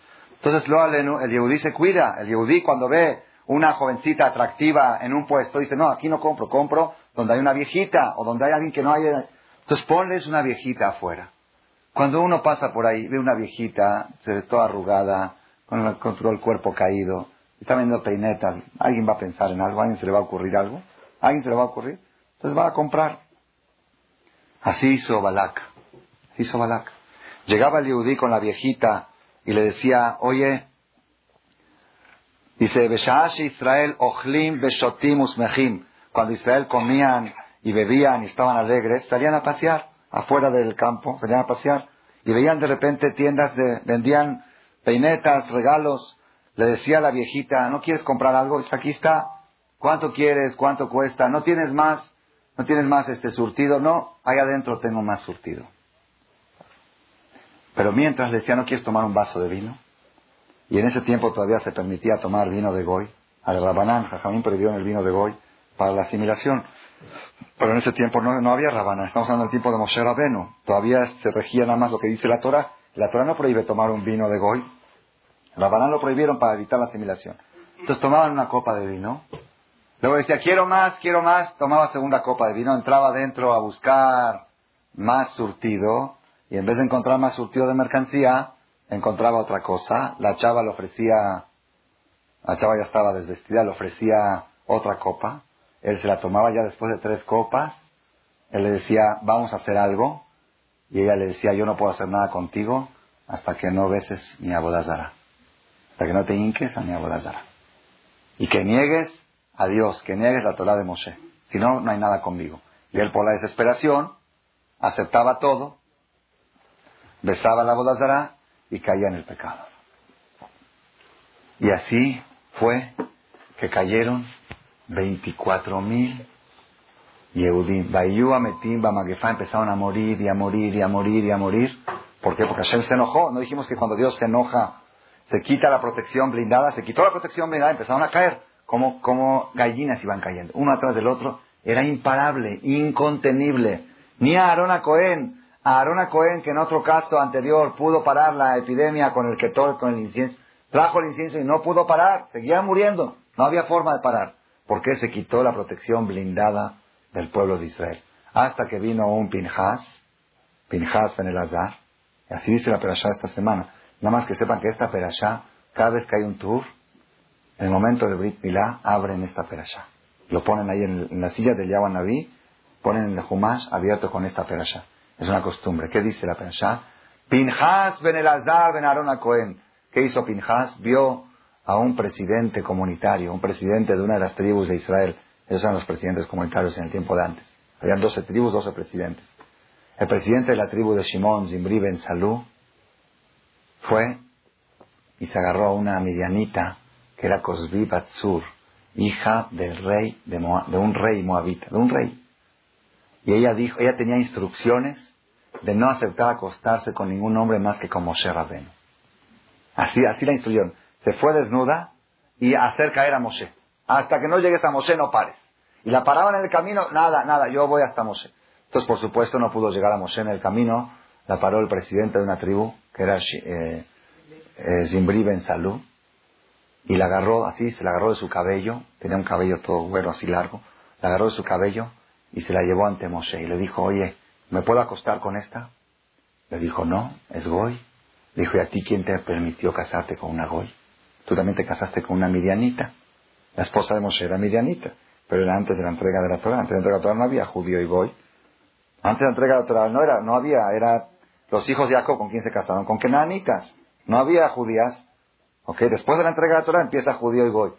Entonces, lo el yehudí se cuida. El yehudí cuando ve una jovencita atractiva en un puesto, dice, no, aquí no compro, compro donde hay una viejita o donde hay alguien que no haya... Entonces, ponles una viejita afuera. Cuando uno pasa por ahí, ve una viejita, se ve toda arrugada, con, el, todo el cuerpo caído, está vendiendo peinetas, alguien va a pensar en algo, alguien se le va a ocurrir algo, alguien se le va a ocurrir, entonces va a comprar. Así hizo Balak, así hizo Balak. Llegaba el Yehudí con la viejita y le decía, oye, dice, Israel ochlim mehim. Cuando Israel comían y bebían y estaban alegres, salían a pasear afuera del campo, salían a pasear y veían de repente tiendas de, vendían peinetas, regalos. Le decía a la viejita, ¿no quieres comprar algo? Dice, aquí está. ¿Cuánto quieres? ¿Cuánto cuesta? ¿No tienes más? ¿No tienes más este surtido? No, ahí adentro tengo más surtido. Pero mientras le decía, ¿no quieres tomar un vaso de vino? Y en ese tiempo todavía se permitía tomar vino de goy. Al rabanán, Jajamín prohibió el vino de goy para la asimilación. Pero en ese tiempo no, había rabanán. Estamos hablando del tiempo de Moshe Rabenu. Todavía se regía nada más lo que dice la Torah. La Torah no prohíbe tomar un vino de goy. Rabanán lo prohibieron para evitar la asimilación. Entonces tomaban una copa de vino. Luego decía, quiero más, quiero más. Tomaba segunda copa de vino. Entraba adentro a buscar más surtido y en vez de encontrar más surtido de mercancía, encontraba otra cosa, la chava le ofrecía, la chava ya estaba desvestida, le ofrecía otra copa, él se la tomaba ya después de tres copas, él le decía, vamos a hacer algo, y ella le decía, yo no puedo hacer nada contigo hasta que no beses mi abodazara, hasta que no te hinques a mi abodazara. Y que niegues a Dios, que niegues la Torah de Moshe. Si no, no hay nada conmigo. Y él por la desesperación aceptaba todo, besaba la bodazara y caía en el pecado. Y así fue que cayeron 24 mil Yehudim. Bayú, Ametim, Bamagefá empezaron a morir y a morir y a morir y a morir. ¿Por qué? Porque Hashem se enojó. No dijimos que cuando Dios se enoja se quita la protección blindada, se quitó la protección blindada, empezaron a caer como, como gallinas iban cayendo, uno atrás del otro. Era imparable, incontenible. Ni a Aarón a Cohen, a Aarón Cohen, que en otro caso anterior pudo parar la epidemia con el todo con el incienso, trajo el incienso y no pudo parar, seguía muriendo, no había forma de parar. porque se quitó la protección blindada del pueblo de Israel? Hasta que vino un Pinhas Ben Elazar, y así dice la perashá esta semana. Nada más que sepan que esta perashá, cada vez que hay un tour, en el momento de Brit Milá, abren esta perashá. Lo ponen ahí en, la silla del Yahuan Naví, ponen el Humash abierto con esta perashá. Es una costumbre. ¿Qué dice la perashá? Pinhas ben Elazar ben Aaron Cohen. ¿Qué hizo Pinhas? Vio a un presidente comunitario, un presidente de una de las tribus de Israel. Esos eran los presidentes comunitarios en el tiempo de antes. Habían 12 tribus, 12 presidentes. El presidente de la tribu de Shimon, Zimbri ben Salú, fue y se agarró a una midianita que era Cosbi Batsur, hija del rey de, de, un rey moabita, de un rey. Y ella dijo, ella tenía instrucciones de no aceptar acostarse con ningún hombre más que con Moshe Rabén. Así, así la instruyeron. Se fue desnuda y hacer caer a Moshe. Hasta que no llegues a Moshe no pares. Y la paraban en el camino, nada, nada, yo voy hasta Moshe. Entonces, por supuesto, no pudo llegar a Moshe en el camino. La paró el presidente de una tribu, que era eh, eh, Ben Salú, y la agarró así, se la agarró de su cabello, tenía un cabello todo güero así largo, la agarró de su cabello y se la llevó ante Moshe y le dijo, oye, ¿me puedo acostar con esta? Le dijo, no, es Goy. Le dijo, ¿y a ti quién te permitió casarte con una Goy? Tú también te casaste con una Midianita. La esposa de Moshe era Midianita, pero era antes de la entrega de la Torah. Antes de la entrega de la Torah no había judío y Goy. Antes de la entrega de la Torah no era, no había, era los hijos de Jacob con quién se casaron, con Kenanitas. No había judías. Ok, después de la entrega de la Torah empieza judío y Goy.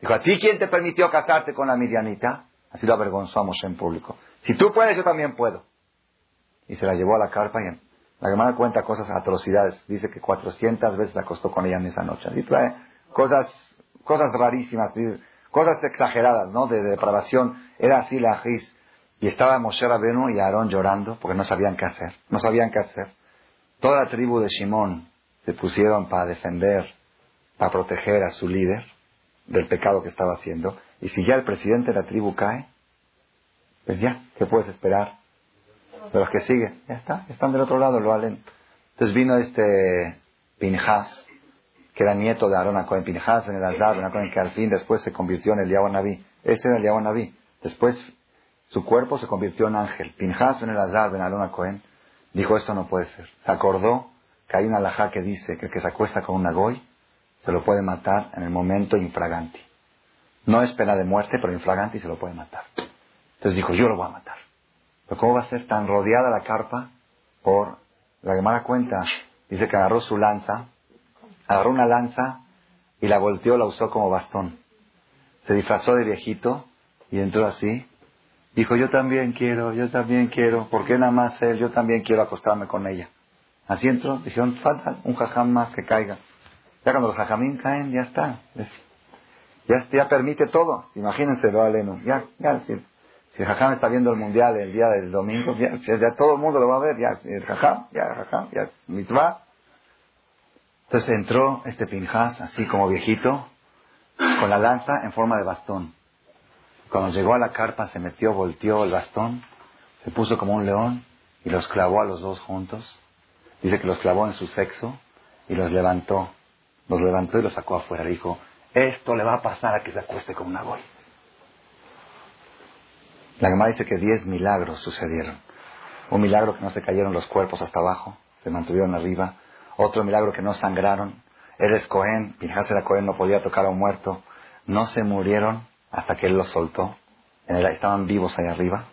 Dijo, ¿a ti quién te permitió casarte con la Midianita? Así lo avergonzamos en público. Si tú puedes, yo también puedo. Y se la llevó a la carpa y la hermana cuenta cosas, atrocidades. Dice que 400 veces la acostó con ella en esa noche. Así trae cosas, cosas rarísimas, cosas exageradas, ¿no? De, depravación. Era así la Gis. Y estaba Moshe Rabenu y Aarón llorando porque no sabían qué hacer. No sabían qué hacer. Toda la tribu de Shimón se pusieron para defender, para proteger a su líder del pecado que estaba haciendo. Y si ya el presidente de la tribu cae, pues ya, ¿qué puedes esperar? De los que siguen, ya está, están del otro lado, lo halen. Entonces vino este Pinhas, que era nieto de Aarón Cohen, Pinhas en el Azar, que al fin después se convirtió en el Yahweh Naví. Este era el Yahweh Naví. Después su cuerpo se convirtió en ángel. Pinhas en el Azar, Ben Aarón Cohen, dijo esto no puede ser. Se acordó que hay una alajá que dice que el que se acuesta con una goy se lo puede matar en el momento infraganti. No es pena de muerte, pero infraganti se lo puede matar. Entonces dijo, yo lo voy a matar. Pero ¿cómo va a ser tan rodeada la carpa por la Gemara cuenta? Dice que agarró su lanza, agarró una lanza y la volteó, la usó como bastón. Se disfrazó de viejito y entró así. Dijo, yo también quiero, yo también quiero. ¿Por qué nada más él? Yo también quiero acostarme con ella. Así entró. Dijeron, falta un jajam más que caiga. Ya cuando los jajamín caen, ya está. Ya, permite todo. Imagínense lo aleno. Ya, ya, si, si el jajam está viendo el mundial el día del domingo, ya, todo el mundo lo va a ver. Ya, el jajam, ya, jajam, ya, mitzvah. Entonces entró este pinjas, así como viejito, con la lanza en forma de bastón. Cuando llegó a la carpa, se metió, volteó el bastón, se puso como un león y los clavó a los dos juntos. Dice que los clavó en su sexo y los levantó los levantó y los sacó afuera. Dijo, esto le va a pasar a que se acueste con una goy. La Gemara dice que diez milagros sucedieron. Un milagro que no se cayeron los cuerpos hasta abajo, se mantuvieron arriba. Otro milagro que no sangraron. Él es Cohen, Pinjas era Cohen, no podía tocar a un muerto. No se murieron hasta que él los soltó. estaban vivos ahí arriba,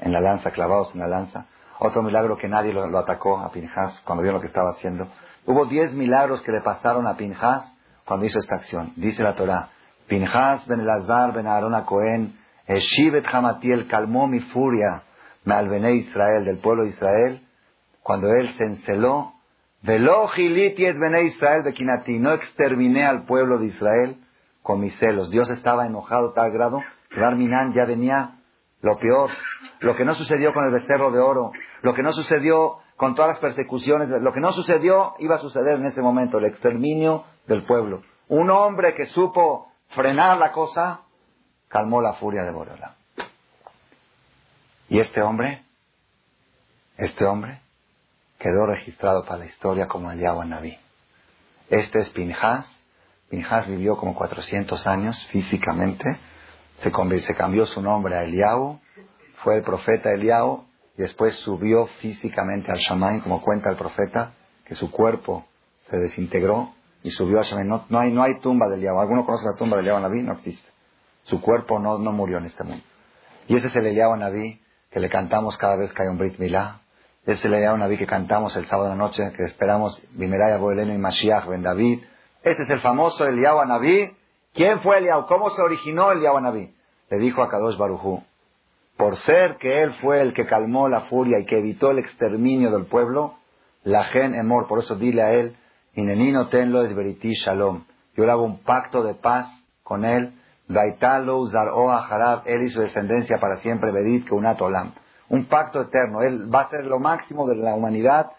en la lanza, clavados en la lanza. Otro milagro que nadie lo, atacó a Pinjas cuando vio lo que estaba haciendo. Hubo diez milagros que le pasaron a Pinjas cuando hizo esta acción. Dice la Torah, Pinjas ben Elazar ben Aarón Cohen, Eshivet Hamatiel calmó mi furia, me albené Israel, del pueblo de Israel, cuando él se enceló, Velo bene Israel de no exterminé al pueblo de Israel con mis celos. Dios estaba enojado tal grado que Barminan ya venía lo peor, lo que no sucedió con el becerro de oro, lo que no sucedió con todas las persecuciones, lo que no sucedió iba a suceder en ese momento, el exterminio del pueblo. Un hombre que supo frenar la cosa, calmó la furia de Borola. Y este hombre, este hombre, quedó registrado para la historia como el Naví. Este es Pinjas. Pinjas vivió como 400 años físicamente. Se, se cambió su nombre a Eliahu. Fue el profeta Eliahu. Y después subió físicamente al Shamaim, como cuenta el profeta, que su cuerpo se desintegró y subió al Shamaim. No, hay, no hay tumba de Eliahu. ¿Alguno conoce la tumba de Eliahu Naví? No existe. Su cuerpo no, no murió en este mundo. Y ese es el Eliahu Naví que le cantamos cada vez que hay un Brit Milá. Ese es el Eliahu Naví que cantamos el sábado de la noche, que esperamos Bimeraya Boeleno y Mashiach Ben David. Este es el famoso Eliyahu Naví. ¿Quién fue Eliyahu? ¿Cómo se originó Eliyahu Naví? Le dijo a Kadosh Barujú, por ser que él fue el que calmó la furia y que evitó el exterminio del pueblo, la gen emor, por eso dile a él, inenino tenlo es veriti shalom. Yo le hago un pacto de paz con él, daitalo zaró harab, él y su descendencia para siempre, verit que un pacto eterno, él va a ser lo máximo de la humanidad,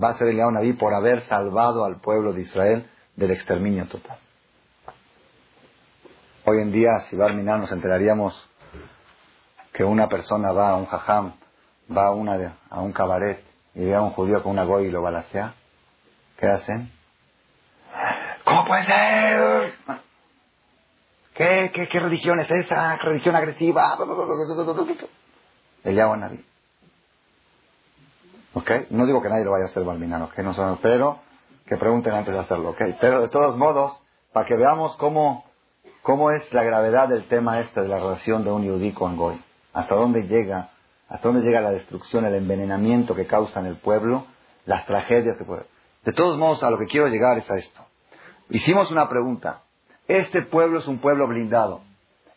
va a ser el Naví por haber salvado al pueblo de Israel del exterminio total. Hoy en día, si minar, nos enteraríamos que una persona va a un jajam, va a, una, a un cabaret y ve a un judío con una goy y lo balacea. ¿Qué hacen? ¿Cómo puede ser? ¿Qué, qué, qué religión es esa? ¿Qué religión agresiva? El Naví. ¿Ok? No digo que nadie lo vaya a hacer Balminano, ¿ok? No son, pero que pregunten antes de hacerlo, ¿ok? Pero de todos modos, para que veamos cómo, cómo es la gravedad del tema este de la relación de un yudí con Goy. Hasta dónde llega, hasta dónde llega la destrucción, el envenenamiento que causa en el pueblo, las tragedias que puede. De todos modos, a lo que quiero llegar es a esto. Hicimos una pregunta. Este pueblo es un pueblo blindado.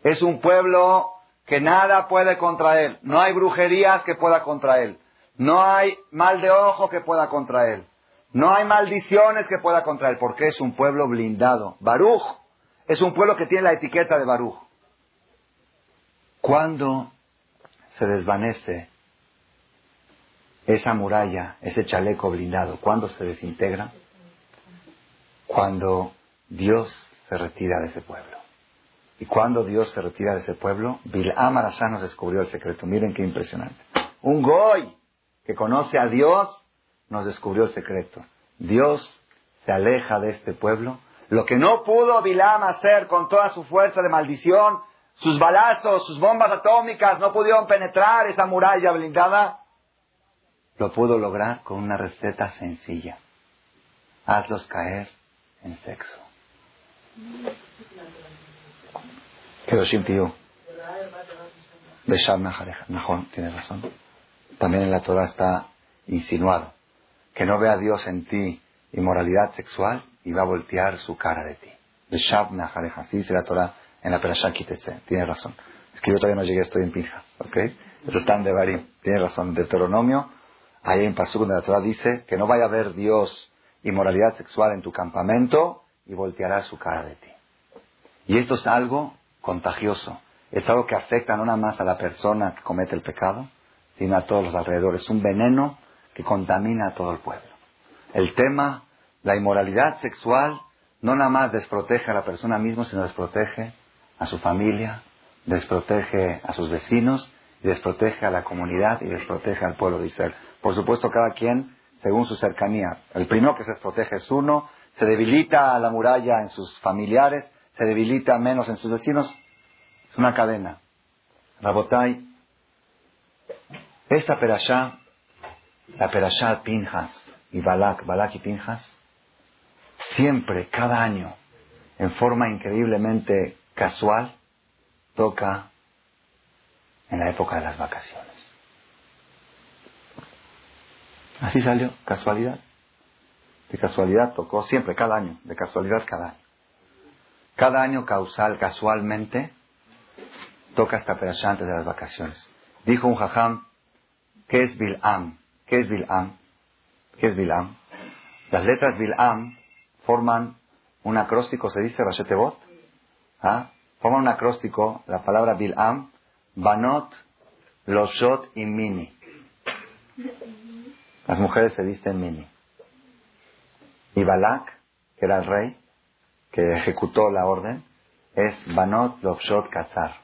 Es un pueblo que nada puede contra él. No hay brujerías que pueda contra él. No hay mal de ojo que pueda contra él. No hay maldiciones que pueda contra él, porque es un pueblo blindado. Baruch es un pueblo que tiene la etiqueta de Baruch. Cuando se desvanece esa muralla, ese chaleco blindado, cuando se desintegra? Cuando Dios se retira de ese pueblo. Y cuando Dios se retira de ese pueblo, Bil'am Arashá nos descubrió el secreto. Miren qué impresionante. Un goy que conoce a Dios nos descubrió el secreto. Dios se aleja de este pueblo. Lo que no pudo Bilam hacer con toda su fuerza de maldición, sus balazos, sus bombas atómicas no pudieron penetrar esa muralla blindada, lo pudo lograr con una receta sencilla. Hazlos caer en sexo. Kedoshim tío. Beshad Najón, tiene razón. También en la Torah está insinuado que no vea a Dios en ti inmoralidad sexual y va a voltear su cara de ti. Beshab Najareja. Así dice la Torah en la Perashá Kitetse. Tiene razón. Es que yo todavía no llegué, estoy en Pinja. ¿Ok? Eso está en Devarim. Tiene razón. Deuteronomio, ahí en Pasuk, donde la Torah dice que no vaya a ver Dios inmoralidad sexual en tu campamento y volteará su cara de ti. Y esto es algo contagioso. Es algo que afecta no nada más a la persona que comete el pecado, sino a todos los alrededores. Es un veneno que contamina a todo el pueblo. El tema, la inmoralidad sexual, no nada más desprotege a la persona misma, sino desprotege a su familia, desprotege a sus vecinos, desprotege a la comunidad y desprotege al pueblo de Israel. Por supuesto, cada quien según su cercanía. El primero que se desprotege es uno, se debilita la muralla en sus familiares, se debilita menos en sus vecinos. Es una cadena. Rabotai, esta perashá, la perashá Pinjas y Balak, Balak y Pinjas, siempre, cada año, en forma increíblemente casual, toca en la época de las vacaciones. Así salió, casualidad. De casualidad tocó siempre, cada año, de casualidad cada año. Cada año causal, casualmente, toca esta perashá antes de las vacaciones. Dijo un jajam, ¿qué es Bil'am? ¿Qué es Bil'am? ¿Qué es Bil'am? Las letras Bil'am forman un acróstico, se dice Rashetebot. ¿Ah? Forman un acróstico, la palabra Bil'am, Banot, Loshot y Mini. Las mujeres se visten Mini. Y Balak, que era el rey, que ejecutó la orden, es Banot, Loshot, Kazar.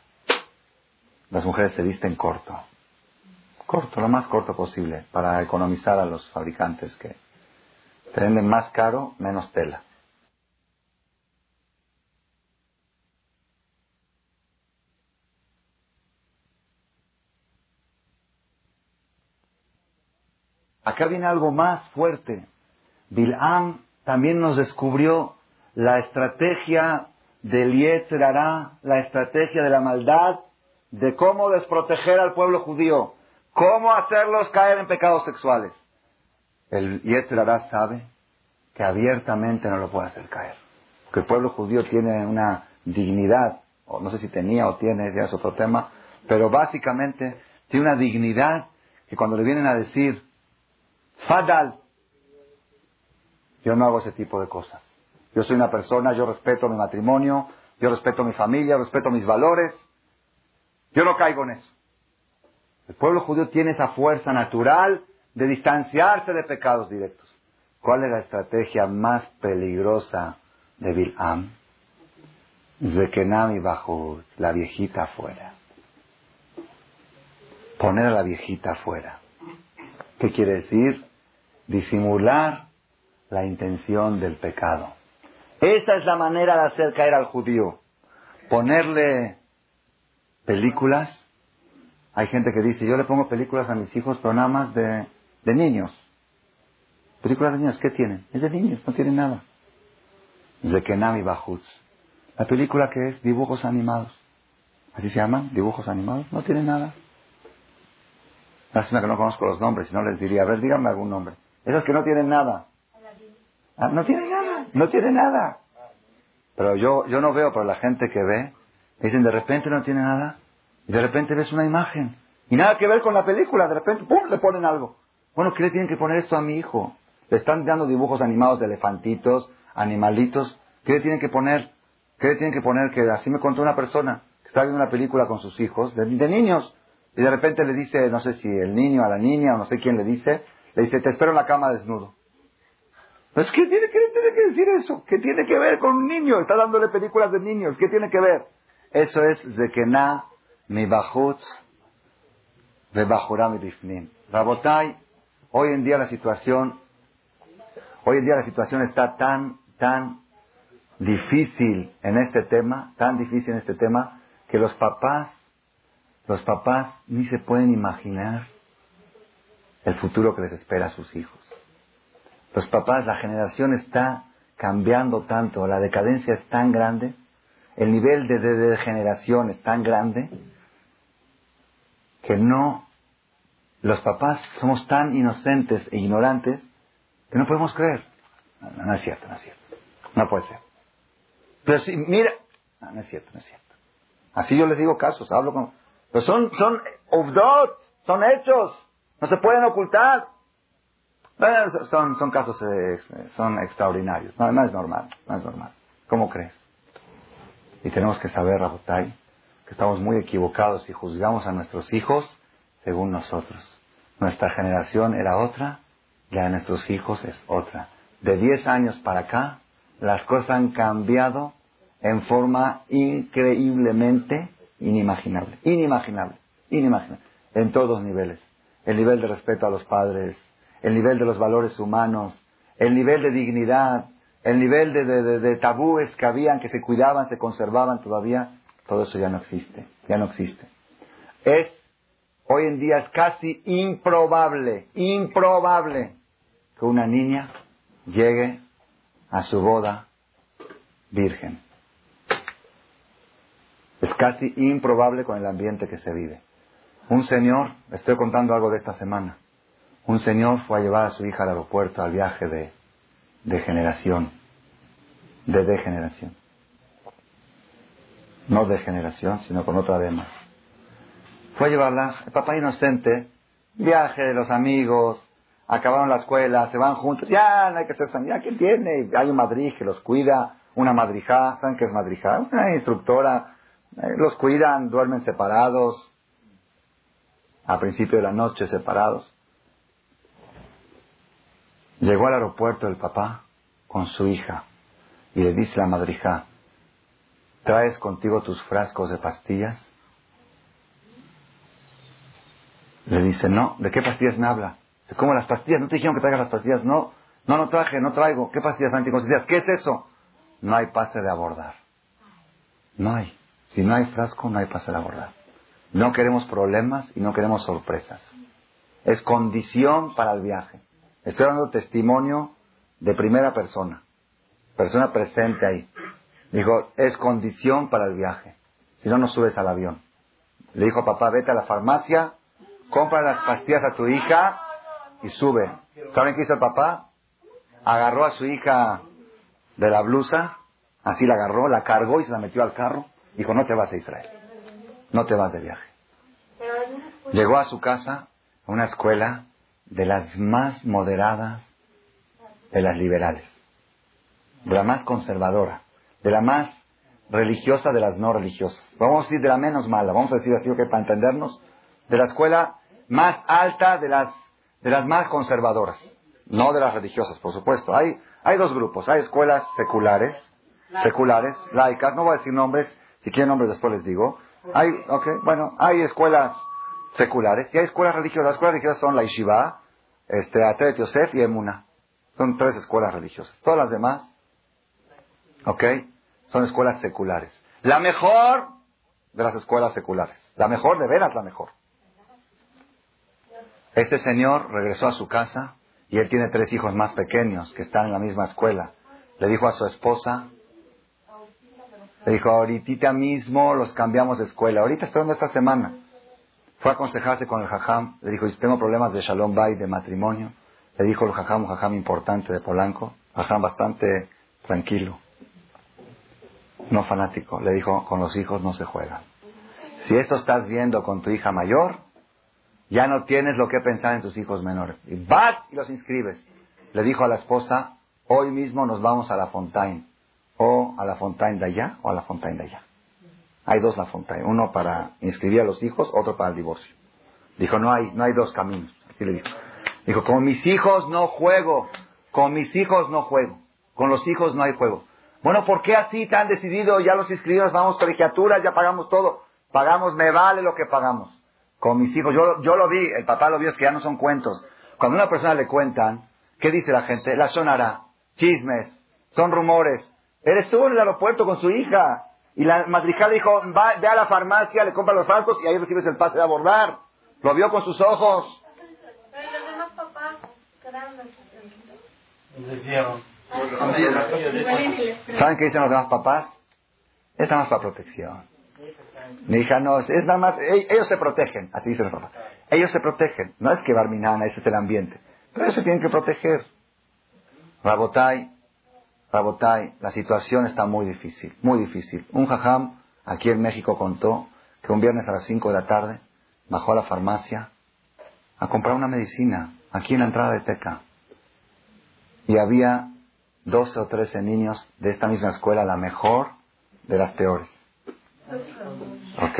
Las mujeres se visten corto. Corto, lo más corto posible, para economizar a los fabricantes que te venden más caro, menos tela. Acá viene algo más fuerte. Bil'am también nos descubrió la estrategia del Yetzerará, la estrategia de la maldad, de cómo desproteger al pueblo judío, cómo hacerlos caer en pecados sexuales. El Yetzerará sabe que abiertamente no lo puede hacer caer. Porque el pueblo judío tiene una dignidad, o no sé si tenía o tiene, ya es otro tema, pero básicamente tiene una dignidad que cuando le vienen a decir, Fadal. Yo no hago ese tipo de cosas. Yo soy una persona, yo respeto mi matrimonio, yo respeto mi familia, respeto mis valores. Yo no caigo en eso. El pueblo judío tiene esa fuerza natural de distanciarse de pecados directos. ¿Cuál es la estrategia más peligrosa de Bil'am? Rekenami bajo la viejita afuera. Poner a la viejita afuera. ¿Qué quiere decir? Disimular la intención del pecado. Esa es la manera de hacer caer al judío. Ponerle películas. Hay gente que dice, yo le pongo películas a mis hijos, pero nada más de, de niños. Películas de niños, ¿qué tienen? Es de niños, no tienen nada. De Kenami Bajutz. La película que es dibujos animados. ¿Así se llaman? ¿Dibujos animados? No tienen nada. Lástima que no conozco los nombres, si no les diría, a ver, díganme algún nombre. Esas que no tienen nada. Ah, no tienen nada, no tienen nada. Pero yo, yo no veo, pero la gente que ve, dicen, de repente no tiene nada, y de repente ves una imagen, y nada que ver con la película, de repente, ¡pum!, le ponen algo. Bueno, ¿qué le tienen que poner esto a mi hijo? Le están dando dibujos animados de elefantitos, animalitos, ¿qué le tienen que poner? ¿Qué le tienen que poner? Que así me contó una persona que está viendo una película con sus hijos, de niños, y de repente le dice, no sé si el niño a la niña o no sé quién le dice, le dice, te espero en la cama desnudo. Pues, ¿qué tiene, tiene que decir eso? ¿Qué tiene que ver con un niño? Está dándole películas de niños. ¿Qué tiene que ver? Eso es de que mi bajutz de mi bifnim. Rabotai, hoy en día la situación, hoy en día la situación está tan, tan difícil en este tema, tan difícil en este tema, que los papás los papás ni se pueden imaginar el futuro que les espera a sus hijos. Los papás, la generación está cambiando tanto, la decadencia es tan grande, el nivel de degeneración es tan grande, que no, los papás somos tan inocentes e ignorantes que no podemos creer. No, es cierto, no es cierto. No puede ser. Pero si, mira, no es cierto, no es cierto. Así yo les digo casos, hablo con, pero son, son son hechos, no se pueden ocultar. son, son casos eh, son extraordinarios, no, es normal, no es normal. ¿Cómo crees? Y tenemos que saber, Rabotai, que estamos muy equivocados si juzgamos a nuestros hijos según nosotros. Nuestra generación era otra, la de nuestros hijos es otra. De 10 años para acá, las cosas han cambiado en forma increíblemente inimaginable, inimaginable, inimaginable, en todos los niveles. El nivel de respeto a los padres, el nivel de los valores humanos, el nivel de dignidad, el nivel de, tabúes que habían, que se cuidaban, se conservaban todavía, todo eso ya no existe, ya no existe. Es, hoy en día es casi improbable, improbable que una niña llegue a su boda virgen. Es casi improbable con el ambiente que se vive. Un señor, estoy contando algo de esta semana, un señor fue a llevar a su hija al aeropuerto al viaje de, de generación, de degeneración. No de generación, sino con otra dema. Fue a llevarla, el papá inocente, viaje de los amigos, acabaron la escuela, se van juntos, ya no hay que ser ya ¿quién tiene? Hay un madrid que los cuida, una madrijá, ¿saben qué es madrijá? Una instructora, eh, los cuidan, duermen separados, a principio de la noche separados. Llegó al aeropuerto el papá con su hija y le dice la madrija, ¿traes contigo tus frascos de pastillas? Le dice, no, ¿de qué pastillas me habla? ¿Cómo las pastillas? ¿No te dijeron que traigas las pastillas? No, no, no traje, no traigo. ¿Qué pastillas anticonceptivas? ¿Qué es eso? No hay pase de abordar. No hay. Si no hay frasco, no hay pase de abordar. No queremos problemas y no queremos sorpresas. Es condición para el viaje. Estoy dando testimonio de primera persona. Persona presente ahí. Dijo, es condición para el viaje. Si no, no subes al avión. Le dijo papá, vete a la farmacia, compra las pastillas a tu hija y sube. ¿Saben qué hizo el papá? Agarró a su hija de la blusa, así la agarró, la cargó y se la metió al carro. Dijo, no te vas a Israel. No te vas de viaje. Llegó a su casa, a una escuela de las más moderadas de las liberales, de la más conservadora, de la más religiosa de las no religiosas. Vamos a decir de la menos mala, vamos a decir así que para entendernos, de la escuela más alta de las, de las más conservadoras, no de las religiosas, por supuesto. Hay, hay dos grupos, hay escuelas seculares, seculares, laicas, no voy a decir nombres, si quieren nombres después les digo. Hay, okay, bueno, hay escuelas seculares y hay escuelas religiosas. Las escuelas religiosas son la Yeshiva, este, Yosef y Emuna. Son tres escuelas religiosas. Todas las demás, ok, son escuelas seculares. La mejor de las escuelas seculares. La mejor, de veras la mejor. Este señor regresó a su casa y él tiene tres hijos más pequeños que están en la misma escuela. Le dijo a su esposa, le dijo, ahorita mismo los cambiamos de escuela. Ahorita estoy esta semana. Fue a aconsejarse con el jajam. Le dijo, si tengo problemas de shalom bay, de matrimonio. Le dijo el jajam, un jajam importante de Polanco. Jajam bastante tranquilo. No fanático. Le dijo, con los hijos no se juega. Si esto estás viendo con tu hija mayor, ya no tienes lo que pensar en tus hijos menores. Y vas y los inscribes. Le dijo a la esposa, hoy mismo nos vamos a la Fontaine. O a la Fontaine de allá o a la Fontaine de allá. Hay dos La Fontaine. Uno para inscribir a los hijos, otro para el divorcio. Dijo, no hay, no hay dos caminos. Así le dijo. Dijo, con mis hijos no juego. Con mis hijos no juego. Con los hijos no hay juego. Bueno, ¿por qué así tan decidido? Ya los inscribimos, vamos colegiaturas, ya pagamos todo. Pagamos, me vale lo que pagamos. Con mis hijos, yo, yo lo vi, el papá lo vio, es que ya no son cuentos. Cuando a una persona le cuentan, ¿qué dice la gente? La sonará, chismes, son rumores. Él estuvo en el aeropuerto con su hija. Y la madrigala dijo, va, ve a la farmacia, le compra los frascos y ahí recibes el pase de abordar. Lo vio con sus ojos. ¿Saben qué dicen los demás papás? Es nada más para protección. Mi hija no, es nada más, ellos se protegen, así dicen los papás. Ellos se protegen. No es que Barminana, ese es el ambiente. Pero ellos se tienen que proteger. Rabotai, Rabotay, la situación está muy difícil, muy difícil. Un jajam aquí en México contó que un viernes a las 5 de la tarde bajó a la farmacia a comprar una medicina aquí en la entrada de Teca. Y había 12 o 13 niños de esta misma escuela, la mejor de las peores. ¿Ok?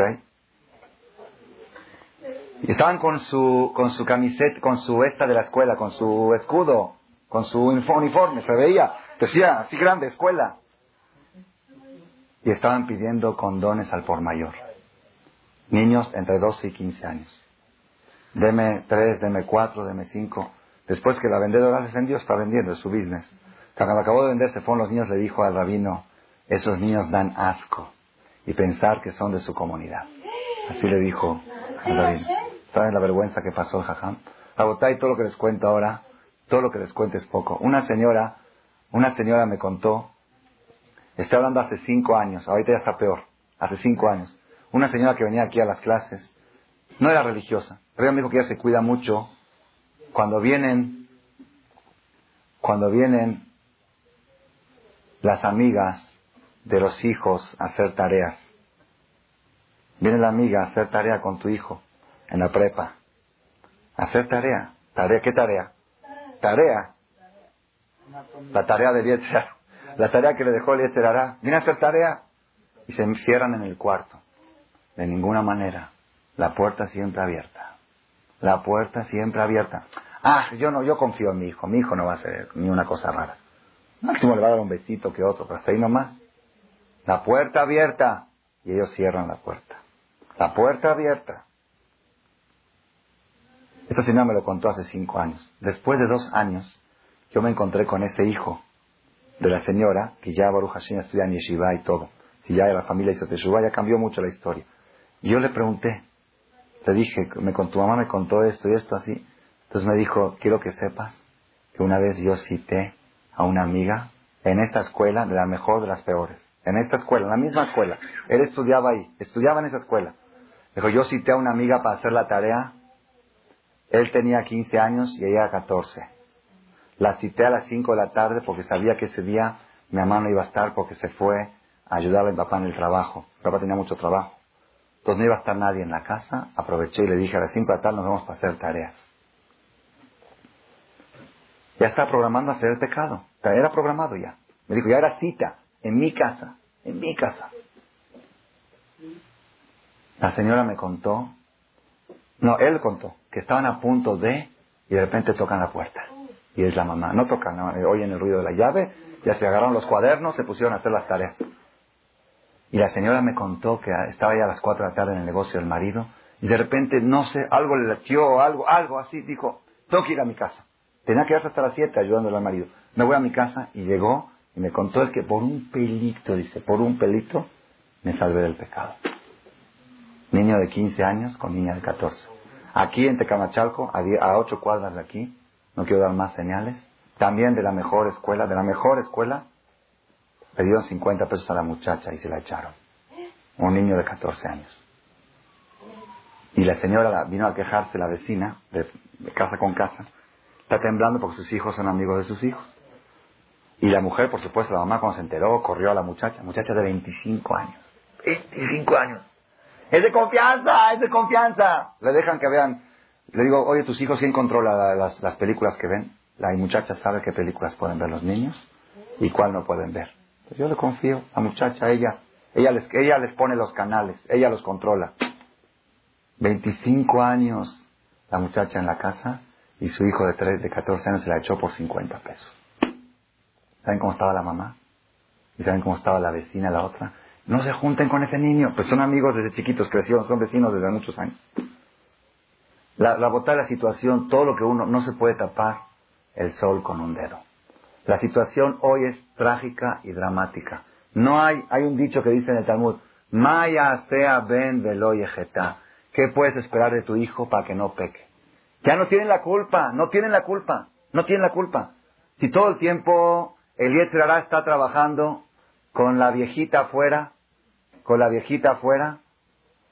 Y estaban con su, con su camiseta, con su esta de la escuela, con su escudo, con su uniforme, se veía. Decía, así grande, escuela. Y estaban pidiendo condones al por mayor. Niños entre 12 y 15 años. Deme 3, deme 4, deme 5. Después que la vendedora les vendió, está vendiendo, es su business. Cuando acabó de vender, se fueron los niños, le dijo al rabino, esos niños dan asco. Y pensar que son de su comunidad. Así le dijo al rabino. ¿Saben la vergüenza que pasó el jajam? y todo lo que les cuento ahora, todo lo que les cuento es poco. Una señora Una señora me contó, estoy hablando hace cinco años, ahorita ya está peor, hace cinco años. Una señora que venía aquí a las clases, no era religiosa, pero ella me dijo que ella se cuida mucho cuando vienen, cuando vienen las amigas de los hijos a hacer tareas. Viene la amiga a hacer tarea con tu hijo en la prepa. hacer tarea. ¿Tarea? ¿Qué tarea? Tarea. La tarea de Eliezer. La tarea que le dejó Eliezer hará. Viene a hacer tarea y se encierran en el cuarto. De ninguna manera. La puerta siempre abierta. La puerta siempre abierta. Ah, yo no, yo confío en mi hijo. Mi hijo no va a hacer ni una cosa rara. Máximo le va a dar un besito que otro, pero hasta ahí nomás. La puerta abierta. Y ellos cierran la puerta. La puerta abierta. Esta señora me lo contó hace cinco años. Después de dos años, yo me encontré con ese hijo de la señora, que ya Baruch Hashem estudia en Yeshiva y todo. Si ya la familia hizo Teshuvah, ya cambió mucho la historia. Yo le pregunté, le dije, me, con tu mamá me contó esto y esto así. Entonces me dijo, quiero que sepas que una vez yo cité a una amiga en esta escuela, de la mejor de las peores. En esta escuela, en la misma escuela. Él estudiaba ahí, estudiaba en esa escuela. Dijo, yo cité a una amiga para hacer la tarea. Él tenía 15 años y ella 14. La cité a las 5 de la tarde porque sabía que ese día mi mamá no iba a estar porque se fue a ayudar a mi papá en el trabajo. Mi papá tenía mucho trabajo. Entonces no iba a estar nadie en la casa. Aproveché y le dije a las 5 de la tarde nos vamos para hacer tareas. Ya estaba programando hacer el pecado. Era programado ya. Me dijo, ya era cita, en mi casa, en mi casa. La señora me contó, no, él contó, que estaban a punto de, y de repente tocan la puerta. Y es la mamá. No tocan, oyen el ruido de la llave, ya se agarraron los cuadernos, se pusieron a hacer las tareas. Y la señora me contó que estaba ya a las cuatro de la tarde en el negocio del marido, y de repente, no sé, algo le latió, algo, algo así, dijo, tengo que ir a mi casa. Tenía que quedarse hasta las siete ayudándole al marido. Me voy a mi casa y llegó y me contó el que por un pelito, dice, por un pelito, me salvé del pecado. Niño de 15 años con niña de 14. Aquí en Tecamachalco, a ocho cuadras de aquí, no quiero dar más señales, también de la mejor escuela, de la mejor escuela, le dieron 50 pesos a la muchacha y se la echaron. Un niño de 14 años. Y la señora vino a quejarse, la vecina, de, casa con casa, está temblando porque sus hijos son amigos de sus hijos. Y la mujer, por supuesto, la mamá cuando se enteró, corrió a la muchacha, muchacha de 25 años. 25 años. Es de confianza, es de confianza. Le dejan que vean. Le digo, oye, tus hijos, ¿quién controla las, películas que ven? La muchacha sabe qué películas pueden ver los niños y cuál no pueden ver. Yo le confío. La muchacha, ella, ella les, ella les pone los canales, ella los controla. 25 años la muchacha en la casa y su hijo de, 3, de 14 años se la echó por 50 pesos. ¿Saben cómo estaba la mamá? ¿Y saben cómo estaba la vecina, la otra? No se junten con ese niño. Pues son amigos desde chiquitos, crecieron, son vecinos desde muchos años. La, la de la situación, todo lo que uno, no se puede tapar el sol con un dedo. La situación hoy es trágica y dramática. No hay, hay un dicho que dice en el Talmud, Maya sea ben veloyejeta. ¿Qué puedes esperar de tu hijo para que no peque? Ya no tienen la culpa, no tienen la culpa, no tienen la culpa. Si todo el tiempo el está trabajando con la viejita afuera, con la viejita afuera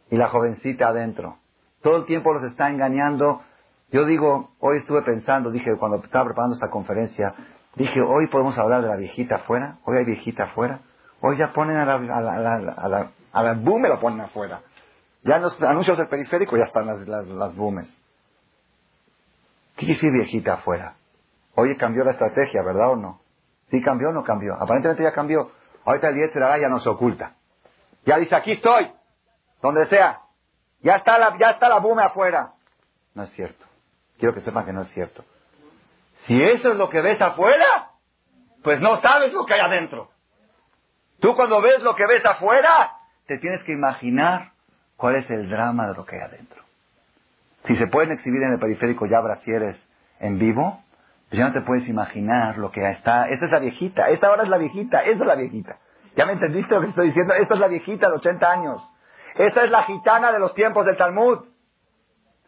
y la jovencita adentro. Todo el tiempo los está engañando. Yo digo, hoy estuve pensando, dije, cuando estaba preparando esta conferencia, dije, hoy podemos hablar de la viejita afuera, hoy hay viejita afuera, hoy ya ponen a la, a la, a la, a la, boom, lo ponen afuera. Ya en los anuncios del periférico ya están las, las, las boomes. ¿Qué quiere viejita afuera? Oye, cambió la estrategia, ¿verdad o no? ¿Sí cambió o no cambió? Aparentemente ya cambió. Ahorita el Yetzirah ya no se oculta. Ya dice, aquí estoy, donde sea. Ya está la, ya está la boom afuera. No es cierto. Quiero que sepan que no es cierto. Si eso es lo que ves afuera, pues no sabes lo que hay adentro. Tú cuando ves lo que ves afuera, te tienes que imaginar cuál es el drama de lo que hay adentro. Si se pueden exhibir en el periférico ya brasieres en vivo, pues ya no te puedes imaginar lo que está. Esta es la viejita, esta ahora es la viejita, esta es la viejita. ¿Ya me entendiste lo que estoy diciendo? Esta es la viejita de 80 años. Esta es la gitana de los tiempos del Talmud.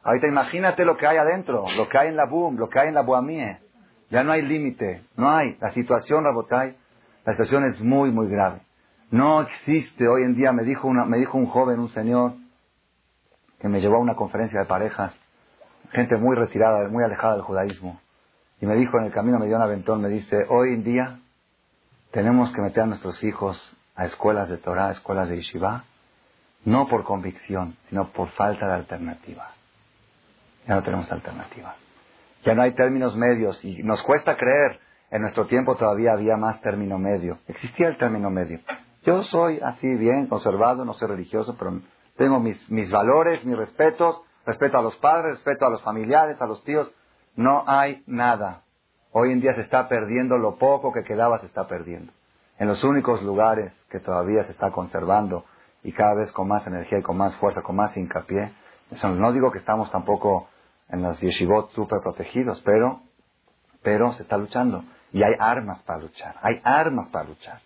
Ahorita imagínate lo que hay adentro, lo que hay en la boom, lo que hay en la boamie. Ya no hay límite. No hay. La situación, Rabotay, la situación es muy, muy grave. No existe hoy en día, me dijo, una, me dijo un joven, un señor, que me llevó a una conferencia de parejas, gente muy retirada, muy alejada del judaísmo. Y me dijo en el camino, me dio un aventón, me dice, hoy en día tenemos que meter a nuestros hijos a escuelas de Torah, escuelas de Yeshiva, no por convicción, sino por falta de alternativa. Ya no tenemos alternativa. Ya no hay términos medios y nos cuesta creer. En nuestro tiempo todavía había más término medio. Existía el término medio. Yo soy así bien conservado, no soy religioso, pero tengo mis, mis valores, mis respetos, respeto a los padres, respeto a los familiares, a los tíos. No hay nada. Hoy en día se está perdiendo lo poco que quedaba, se está perdiendo. En los únicos lugares que todavía se está conservando y cada vez con más energía y con más fuerza, con más hincapié. no digo que estamos tampoco en los yeshivot súper protegidos, pero, pero se está luchando. Y hay armas para luchar, hay armas para luchar.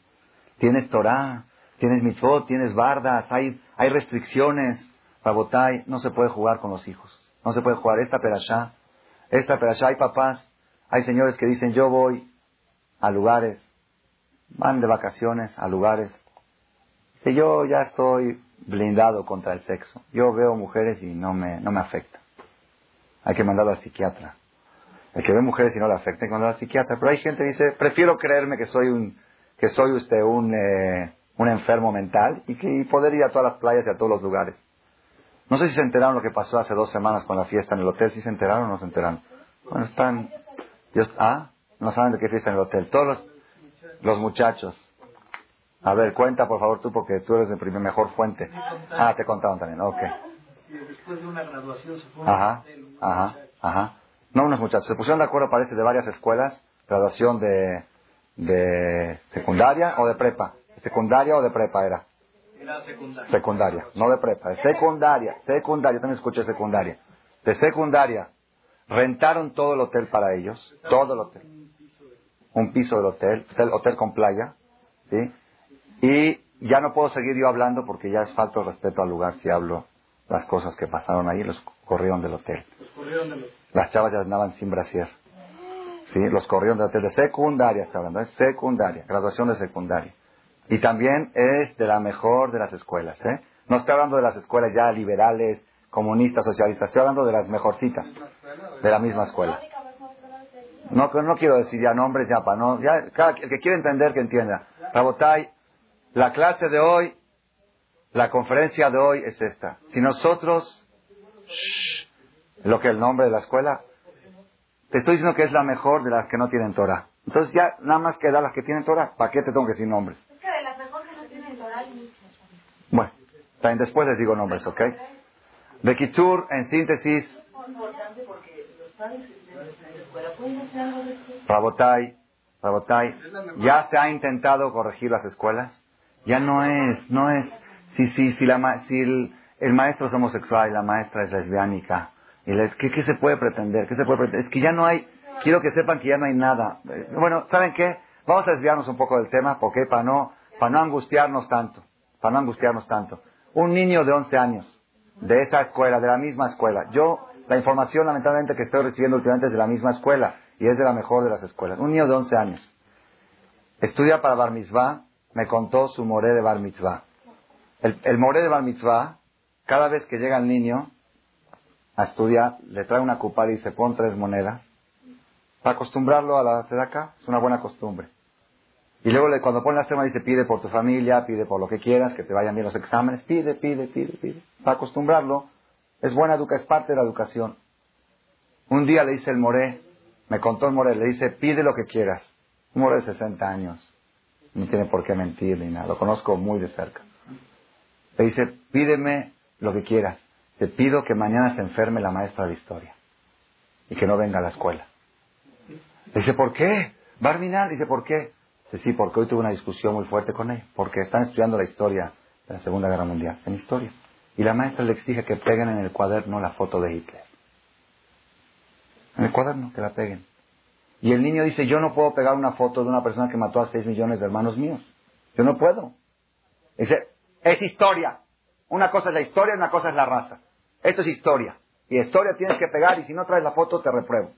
Tienes Torah, tienes mitzvot, tienes bardas, hay, hay restricciones. Rabotai, no se puede jugar con los hijos. No se puede jugar esta perashá. Esta perashá, hay papás, hay señores que dicen, yo voy a lugares, van de vacaciones a lugares. Si yo ya estoy blindado contra el sexo. Yo veo mujeres y no me, no me afecta. Hay que mandarlo al psiquiatra. El que ve mujeres y no le afecta, hay que mandarlo al psiquiatra. Pero hay gente que dice, prefiero creerme que soy un, que soy usted un, eh, un enfermo mental y, que, poder ir a todas las playas y a todos los lugares. No sé si se enteraron lo que pasó hace dos semanas con la fiesta en el hotel. ¿Si se enteraron o no se enteraron? Bueno, están... ¿Ah? No saben de qué fiesta en el hotel. Todos los, los muchachos. A ver, cuenta por favor tú porque tú eres de primer mejor fuente. Ah, te contaron también. Ok. Después de una graduación Ajá, ajá, ajá. No unos muchachos. Se pusieron de acuerdo, parece, de varias escuelas. Graduación de de secundaria o de prepa. ¿Secundaria o de prepa era? Era secundaria. Secundaria, no de prepa. Secundaria, secundaria, también escuché secundaria. De secundaria, rentaron todo el hotel para ellos, todo el hotel. Un piso del hotel, hotel, hotel con playa, ¿sí? Y ya no puedo seguir yo hablando porque ya es falta de respeto al lugar si hablo las cosas que pasaron ahí, los corrieron del hotel. Los corrieron del hotel. Las chavas ya andaban sin brasier. ¿sí? Los corrieron de, de secundaria, está hablando, es secundaria, graduación de secundaria. Y también es de la mejor de las escuelas, ¿eh? No estoy hablando de las escuelas ya liberales, comunistas, socialistas, estoy hablando de las mejorcitas, de la misma escuela. No, no quiero decir ya nombres, ya para no, ya, el que quiere entender que entienda. Rabotay, la clase de hoy, la conferencia de hoy es esta. Si nosotros, lo que es el nombre de la escuela, te estoy diciendo que es la mejor de las que no tienen Torah. Entonces ya nada más queda las que tienen Torah. ¿Para qué te tengo que decir nombres? Es que de las mejores que no tienen Torah hay Bueno, también después les digo nombres, ¿ok? De en síntesis. Rabotai, Rabotai, ya se ha intentado corregir las escuelas. Ya no es, no es. Si, si, si, la, si el, maestro es homosexual y la maestra es lesbiánica y ¿qué, se puede pretender? ¿Qué se puede pretender? Es que ya no hay, quiero que sepan que ya no hay nada. Bueno, ¿saben qué? Vamos a desviarnos un poco del tema, porque para no, para no angustiarnos tanto, para no angustiarnos tanto. Un niño de 11 años, de esa escuela, de la misma escuela. Yo, la información lamentablemente que estoy recibiendo últimamente es de la misma escuela, y es de la mejor de las escuelas. Un niño de 11 años, estudia para Bar Mitzvah, me contó su moré de Bar Mitzvah. El, el moré de Bar Mitzvah, cada vez que llega el niño, a estudiar, le trae una cupa y se pone tres monedas. Para acostumbrarlo a la acá es una buena costumbre. Y luego cuando pone la tema dice, pide por tu familia, pide por lo que quieras, que te vayan bien los exámenes, pide, pide, pide, pide. Para acostumbrarlo, es buena educación, es parte de la educación. Un día le dice el Moré, me contó el Moré, le dice, pide lo que quieras. Un Moré de 60 años, no tiene por qué mentir ni nada, lo conozco muy de cerca. Le dice, pídeme lo que quieras. Te pido que mañana se enferme la maestra de historia y que no venga a la escuela. Dice, ¿por qué? Barminal, dice, ¿por qué? Dice, sí, porque hoy tuve una discusión muy fuerte con él, porque están estudiando la historia de la Segunda Guerra Mundial, en historia. Y la maestra le exige que peguen en el cuaderno la foto de Hitler. En el cuaderno, que la peguen. Y el niño dice, yo no puedo pegar una foto de una persona que mató a seis millones de hermanos míos. Yo no puedo. Dice, es historia. Una cosa es la historia, una cosa es la raza. Esto es historia. Y historia tienes que pegar y si no traes la foto te repruebo.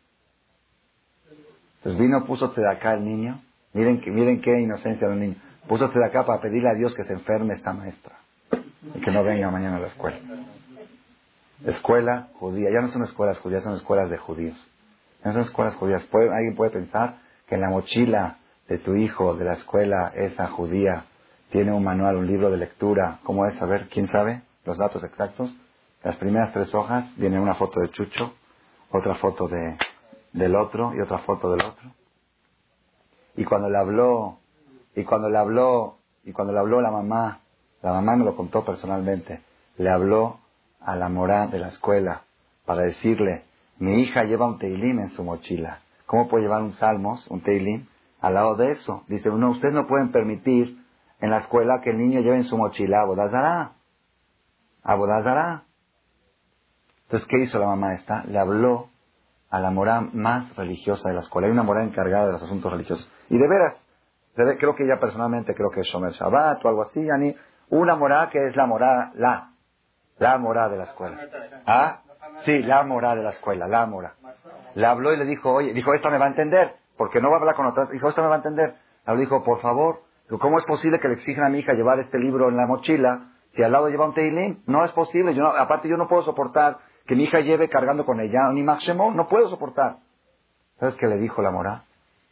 Entonces vino, puso de acá el niño. Miren, que, miren qué inocencia del niño. Puso de acá para pedirle a Dios que se enferme esta maestra. Y que no venga mañana a la escuela. Escuela judía. Ya no son escuelas judías, son escuelas de judíos. No son escuelas judías. alguien puede pensar que en la mochila de tu hijo de la escuela, esa judía, tiene un manual, un libro de lectura. ¿Cómo es? A ver, ¿quién sabe los datos exactos? Las primeras tres hojas viene una foto de Chucho, otra foto de, del otro y otra foto del otro. Y cuando le habló, y cuando le habló, y cuando le habló la mamá, la mamá me lo contó personalmente, le habló a la mora de la escuela para decirle, mi hija lleva un teilim en su mochila. ¿Cómo puede llevar un salmos, un teilim, al lado de eso? Dice, no, ustedes no pueden permitir en la escuela que el niño lleve en su mochila abodazará. Abodazará. Entonces, ¿qué hizo la mamá esta? Le habló a la mora más religiosa de la escuela. Hay una mora encargada de los asuntos religiosos. Y de veras, creo que ella personalmente, creo que es Shomer Shabbat o algo así, una mora que es la mora, la, la mora de la escuela. ¿Ah? Sí, la mora de la escuela, la mora. Le habló y le dijo, oye, dijo, esta me va a entender, porque no va a hablar con otras. Dijo, esta me va a entender. Le dijo, por favor, ¿cómo es posible que le exijan a mi hija llevar este libro en la mochila si al lado lleva un teilim? No es posible. Yo aparte, yo no puedo soportar que mi hija lleve cargando con ella un máximo, no puedo soportar. ¿Sabes qué le dijo la mora?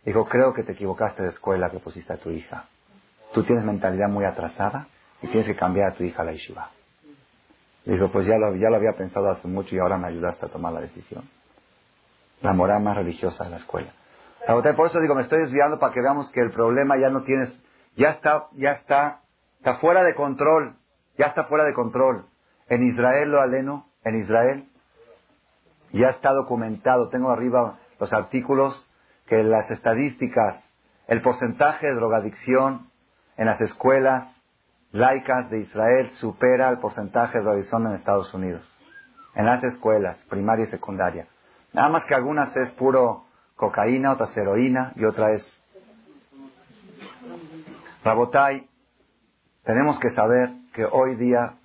Dijo, creo que te equivocaste de escuela que pusiste a tu hija. Tú tienes mentalidad muy atrasada y tienes que cambiar a tu hija a la yeshiva. Dijo, pues ya lo, ya lo había pensado hace mucho y ahora me ayudaste a tomar la decisión. La moral más religiosa de la escuela. Por eso digo, me estoy desviando para que veamos que el problema ya no tienes, ya está, ya está, está fuera de control, ya está fuera de control. En Israel lo aleno, en Israel ya está documentado, tengo arriba los artículos, que las estadísticas, el porcentaje de drogadicción en las escuelas laicas de Israel supera el porcentaje de drogadicción en Estados Unidos. En las escuelas, primaria y secundaria. Nada más que algunas es puro cocaína, otras heroína y otra es... Rabotai, tenemos que saber que hoy día,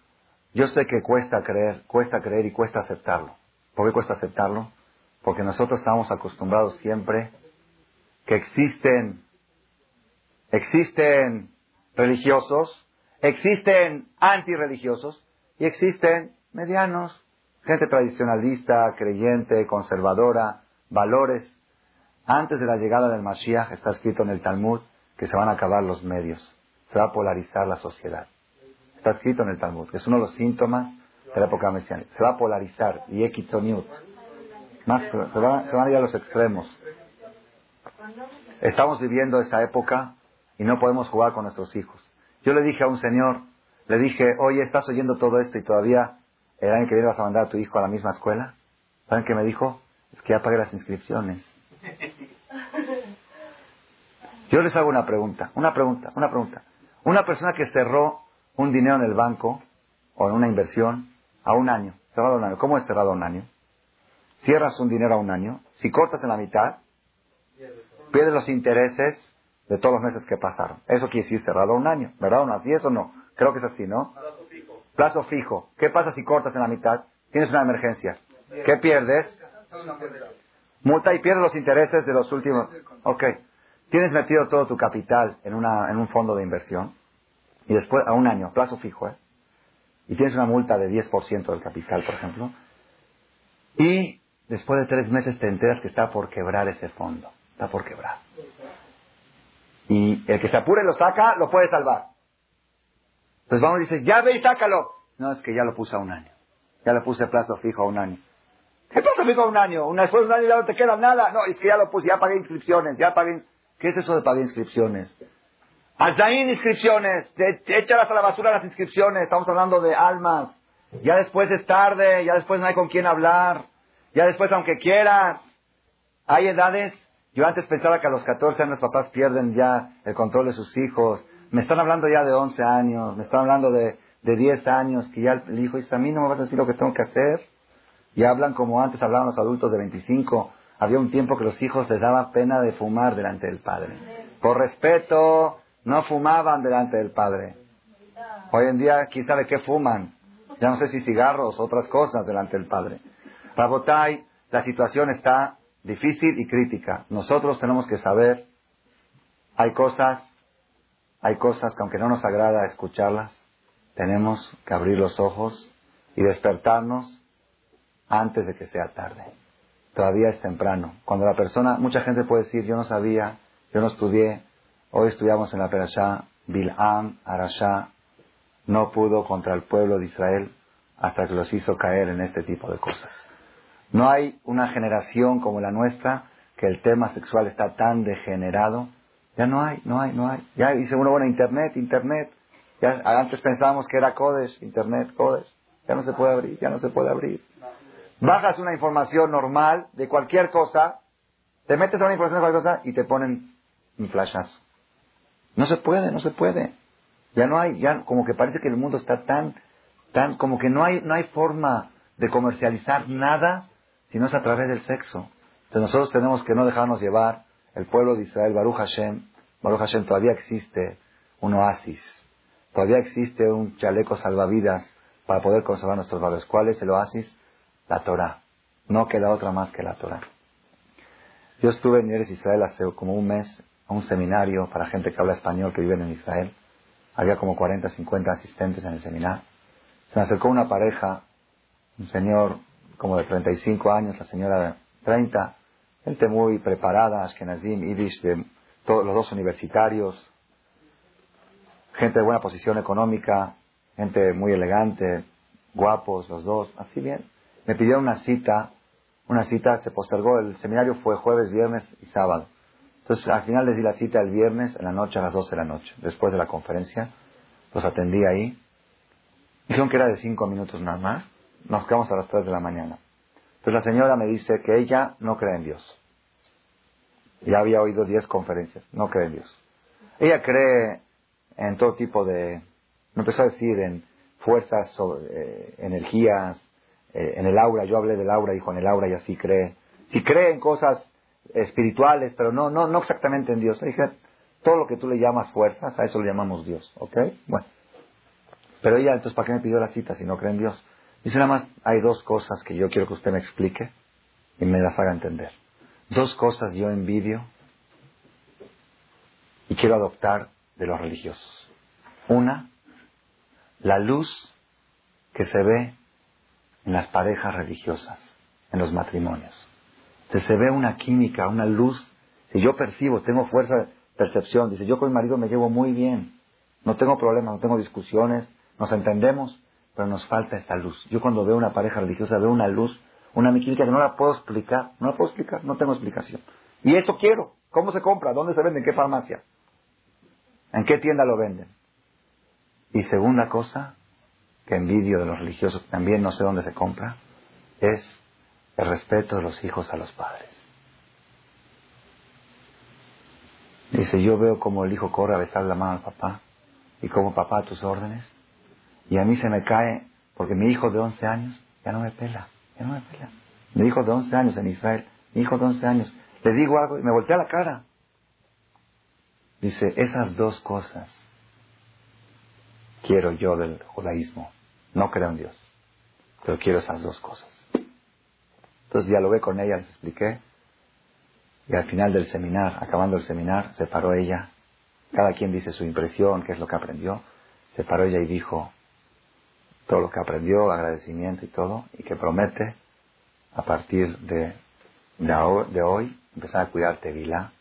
yo sé que cuesta creer, cuesta creer y cuesta aceptarlo. ¿Por qué cuesta aceptarlo? Porque nosotros estamos acostumbrados siempre que existen, existen religiosos, existen antirreligiosos y existen medianos, gente tradicionalista, creyente, conservadora, valores. Antes de la llegada del Mashiach está escrito en el Talmud que se van a acabar los medios, se va a polarizar la sociedad. Está escrito en el Talmud, que es uno de los síntomas de la época mesiánica. Se va a polarizar, y se, se van a ir a los extremos. Estamos viviendo esa época y no podemos jugar con nuestros hijos. Yo le dije a un señor, le dije, oye, estás oyendo todo esto y todavía el año que viene vas a mandar a tu hijo a la misma escuela. ¿Saben qué me dijo? Es que ya pagué las inscripciones. Yo les hago una pregunta, una pregunta, una pregunta. Una persona que cerró un dinero en el banco o en una inversión a un año, cerrado un año. ¿Cómo es cerrado un año? Cierras un dinero a un año, si cortas en la mitad, pierde los intereses de todos los meses que pasaron. Eso quiere decir cerrado un año, ¿verdad? ¿No así es o no? Creo que es así, ¿no? Plazo fijo. Plazo fijo. ¿Qué pasa si cortas en la mitad? Tienes una emergencia. ¿Qué pierdes? Multa y pierdes los intereses de los últimos. Ok. Tienes metido todo tu capital en, una, en un fondo de inversión y después, a un año, plazo fijo, ¿eh? Y tienes una multa de 10% del capital, por ejemplo. Y después de tres meses te enteras que está por quebrar ese fondo está por quebrar. Y el que se apure lo saca, lo puede salvar. Entonces vamos y dice, ya ve y sácalo. No, es que ya lo puse a un año. Ya le puse plazo fijo a un año. ¿Qué plazo fijo a un año? Después de un año ya no te queda nada. No, es que ya lo puse, ya pagué inscripciones, ya pagué... ¿Qué es eso de pagar inscripciones? ahí inscripciones, échalas a la basura las inscripciones, estamos hablando de almas. Ya después es tarde, ya después no hay con quién hablar, ya después aunque quieras, hay edades yo antes pensaba que a los 14 años los papás pierden ya el control de sus hijos. Me están hablando ya de 11 años, me están hablando de, de 10 años, que ya el hijo dice, a mí no me vas a decir lo que tengo que hacer. Y hablan como antes hablaban los adultos de 25. Había un tiempo que los hijos les daba pena de fumar delante del padre. Por respeto, no fumaban delante del padre. Hoy en día, ¿quién sabe qué fuman? Ya no sé si cigarros, otras cosas delante del padre. Rabotay, la situación está difícil y crítica. Nosotros tenemos que saber, hay cosas, hay cosas que aunque no nos agrada escucharlas, tenemos que abrir los ojos y despertarnos antes de que sea tarde. Todavía es temprano. Cuando la persona, mucha gente puede decir, yo no sabía, yo no estudié, hoy estudiamos en la Perashá, Bil'am, Arashá, no pudo contra el pueblo de Israel hasta que los hizo caer en este tipo de cosas. No hay una generación como la nuestra que el tema sexual está tan degenerado. Ya no hay, no hay, no hay. Ya dice uno, bueno, Internet, Internet. Ya, antes pensábamos que era Codes, Internet, Codes. Ya no se puede abrir, ya no se puede abrir. Bajas una información normal de cualquier cosa, te metes a una información de cualquier cosa y te ponen un flashazo. No se puede, no se puede. Ya no hay, ya como que parece que el mundo está tan, tan, como que no hay, no hay forma de comercializar nada si no es a través del sexo. Entonces nosotros tenemos que no dejarnos llevar. El pueblo de Israel, Baruch Hashem, Baruch Hashem todavía existe un oasis. Todavía existe un chaleco salvavidas para poder conservar nuestros valores. ¿Cuál es el oasis? La Torah. No queda otra más que la Torah. Yo estuve en Israel hace como un mes a un seminario para gente que habla español que vive en Israel. Había como 40, 50 asistentes en el seminario. Se me acercó una pareja, un señor como de 35 años, la señora de 30, gente muy preparada, Ashkenazim, Yiddish, de todos los dos universitarios, gente de buena posición económica, gente muy elegante, guapos los dos, así bien. Me pidieron una cita, una cita se postergó, el seminario fue jueves, viernes y sábado. Entonces, al final les di la cita el viernes, en la noche, a las 12 de la noche, después de la conferencia. Los atendí ahí. Dijeron que era de cinco minutos nada más. Nos quedamos a las 3 de la mañana. Entonces la señora me dice que ella no cree en Dios. Ya había oído 10 conferencias. No cree en Dios. Ella cree en todo tipo de... Me empezó a decir en fuerzas, eh, energías, eh, en el aura. Yo hablé del aura, dijo en el aura y así cree. Si cree en cosas espirituales, pero no, no, no exactamente en Dios. Le dije, todo lo que tú le llamas fuerzas, a eso le llamamos Dios, ¿ok? Bueno. Pero ella, entonces, ¿para qué me pidió la cita si no cree en Dios? Dice nada más, hay dos cosas que yo quiero que usted me explique y me las haga entender. Dos cosas yo envidio y quiero adoptar de los religiosos. Una, la luz que se ve en las parejas religiosas, en los matrimonios se ve una química, una luz. Si yo percibo, tengo fuerza de percepción, dice, yo con mi marido me llevo muy bien, no tengo problemas, no tengo discusiones, nos entendemos, pero nos falta esa luz. Yo cuando veo una pareja religiosa veo una luz, una química que no la puedo explicar, no la puedo explicar, no tengo explicación. Y eso quiero. ¿Cómo se compra? ¿Dónde se vende? ¿En qué farmacia? ¿En qué tienda lo venden? Y segunda cosa, que envidio de los religiosos, también no sé dónde se compra, es el respeto de los hijos a los padres. Dice, yo veo como el hijo corre a besar la mano al papá y como papá a tus órdenes y a mí se me cae porque mi hijo de 11 años ya no me pela, ya no me pela. Mi hijo de 11 años en Israel, mi hijo de 11 años, le digo algo y me voltea la cara. Dice, esas dos cosas quiero yo del judaísmo. No creo en Dios, pero quiero esas dos cosas. Entonces dialogué con ella, les expliqué. Y al final del seminar, acabando el seminar, se paró ella. Cada quien dice su impresión, qué es lo que aprendió. Se paró ella y dijo todo lo que aprendió, agradecimiento y todo, y que promete a partir de, de, hoy empezar a cuidar Tevilá,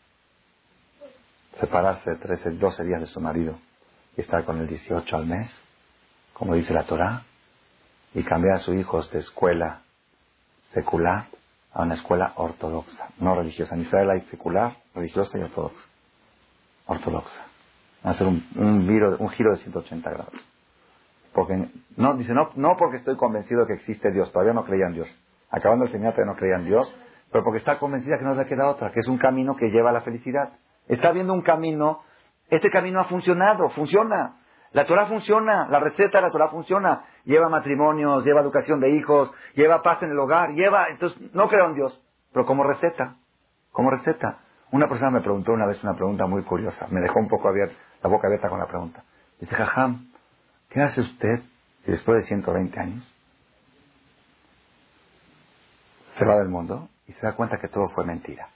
separarse 13, 12 días de su marido y estar con el 18 al mes, como dice la Torá, y cambiar a sus hijos de escuela secular a una escuela ortodoxa, no religiosa. En Israel hay secular, religiosa y ortodoxa. Ortodoxa. Hacer un, un, giro, un giro de 180 grados. Porque, no, dice, no, no porque estoy convencido de que existe Dios, todavía no creía en Dios. Acabando el seminario no creía en Dios, pero porque está convencida que no le queda otra, que es un camino que lleva a la felicidad. Está viendo un camino, este camino ha funcionado, funciona. La Torah funciona, la receta de la Torah funciona. Lleva matrimonios, lleva educación de hijos, lleva paz en el hogar, lleva... Entonces, no creo en Dios, pero como receta, como receta. Una persona me preguntó una vez una pregunta muy curiosa, me dejó un poco abierta, la boca abierta con la pregunta. Dice, Jajam, ¿qué hace usted si después de 120 años se va del mundo y se da cuenta que todo fue mentira.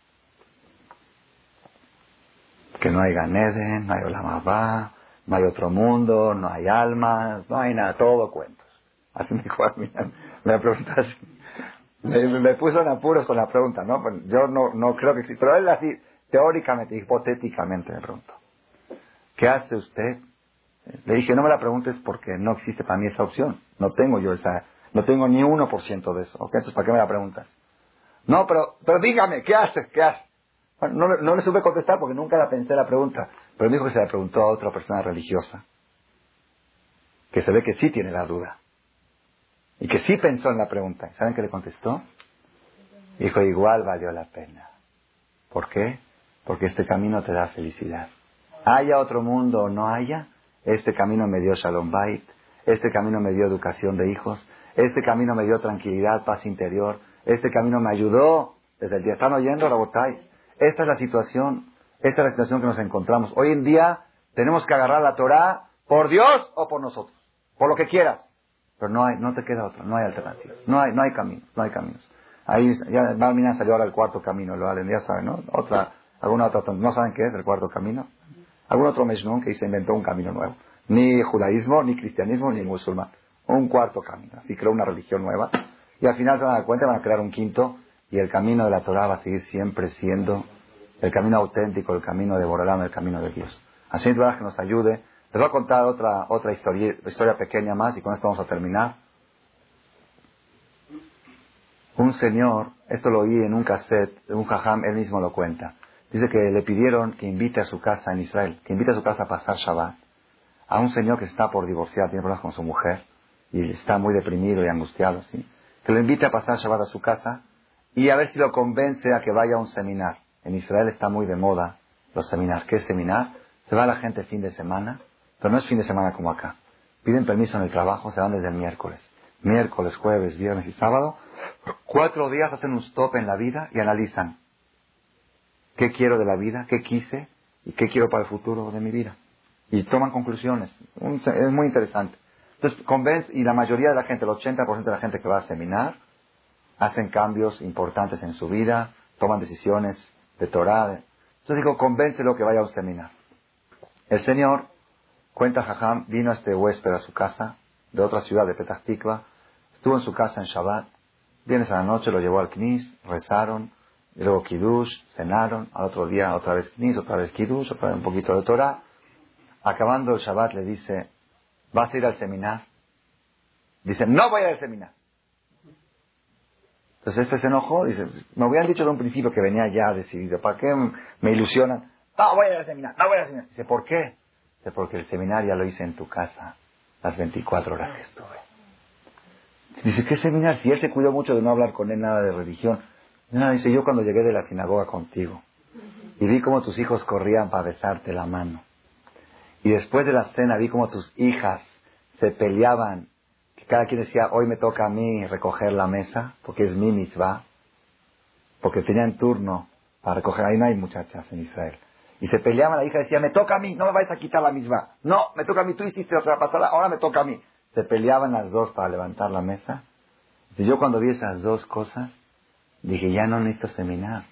Que no hay Ganeden, no hay Olamabá, no hay otro mundo, no hay almas, no hay nada, todo cuentos. Así me dijo *laughs* me preguntó así. Me, puso en apuros con la pregunta, ¿no? Pues yo no, no creo que exista, pero él así, teóricamente, hipotéticamente me preguntó. ¿Qué hace usted? Le dije, no me la preguntes porque no existe para mí esa opción. No tengo yo esa, no tengo ni 1% de eso. ¿Ok? Entonces, ¿para qué me la preguntas? No, pero, pero dígame, ¿qué hace? ¿Qué hace? Bueno, no, no, le supe contestar porque nunca la pensé la pregunta. Pero me dijo que se la preguntó a otra persona religiosa. Que se ve que sí tiene la duda. Y que sí pensó en la pregunta. ¿Saben qué le contestó? Dijo, igual valió la pena. ¿Por qué? Porque este camino te da felicidad. Haya otro mundo o no haya, este camino me dio Shalom Bait, este camino me dio educación de hijos, este camino me dio tranquilidad, paz interior, este camino me ayudó desde el día. ¿Están oyendo, Rabotay? Esta es la situación, esta es la situación que nos encontramos. Hoy en día tenemos que agarrar la Torah por Dios o por nosotros, por lo que quieras. Pero no hay, no te queda otro, no hay alternativa, no hay, no hay caminos, no hay caminos. Ahí ya Balmina salió ahora el cuarto camino, lo ya saben, ¿no? Otra, alguna otra, ¿no saben qué es el cuarto camino? Algún otro Mejnun que se inventó un camino nuevo. Ni judaísmo, ni cristianismo, ni musulmán. Un cuarto camino. Así creó una religión nueva. Y al final se van a dar cuenta, van a crear un quinto. Y el camino de la Torah va a seguir siempre siendo el camino auténtico, el camino de Borolam, el camino de Dios. Así es que nos ayude. Les voy a contar otra, otra historia, historia pequeña más y con esto vamos a terminar. Un señor, esto lo oí en un cassette, un jajam, él mismo lo cuenta. Dice que le pidieron que invite a su casa en Israel, que invite a su casa a pasar Shabbat, a un señor que está por divorciar, tiene problemas con su mujer, y está muy deprimido y angustiado, ¿sí? Que lo invite a pasar Shabbat a su casa y a ver si lo convence a que vaya a un seminar. En Israel está muy de moda los seminarios. ¿Qué es seminar? Se va la gente fin de semana, pero no es fin de semana como acá. Piden permiso en el trabajo, se van desde el miércoles. Miércoles, jueves, viernes y sábado. Cuatro días hacen un stop en la vida y analizan qué quiero de la vida, qué quise y qué quiero para el futuro de mi vida. Y toman conclusiones. es muy interesante. Entonces, convence, y la mayoría de la gente, el 80% de la gente que va a seminar, hacen cambios importantes en su vida, toman decisiones de Torah. Entonces digo, convéncelo que vaya a un seminar. El señor, cuenta Jajam, vino a este huésped a su casa, de otra ciudad, de Petah Tikva, estuvo en su casa en Shabbat, vienes a la noche, lo llevó al Knis, rezaron, y luego Kiddush, cenaron, al otro día otra vez Knis, otra vez Kiddush, otra vez un poquito de Torah. Acabando el Shabbat le dice, ¿vas a ir al seminar? Dice, no voy a ir al seminar. Entonces este se enojó, dice, me hubieran dicho de un principio que venía ya decidido, ¿para qué me ilusionan? No voy a ir al seminar, no voy a ir al seminar. Dice, ¿por qué? Dice, porque el seminario ya lo hice en tu casa las 24 horas que estuve. Dice, ¿qué seminar? Si él se cuidó mucho de no hablar con él nada de religión. No, dice, yo cuando llegué de la sinagoga contigo y vi cómo tus hijos corrían para besarte la mano. Y después de la cena vi cómo tus hijas se peleaban, que cada quien decía, hoy me toca a mí recoger la mesa, porque es mi mitzvah, porque tenían turno para recoger, ahí no hay muchachas en Israel. Y se peleaban, la hija decía, me toca a mí, no me vais a quitar la misma. No, me toca a mí, tú hiciste otra pasada, ahora me toca a mí. Se peleaban las dos para levantar la mesa. Y yo cuando vi esas dos cosas, Dije, ya no necesito seminar.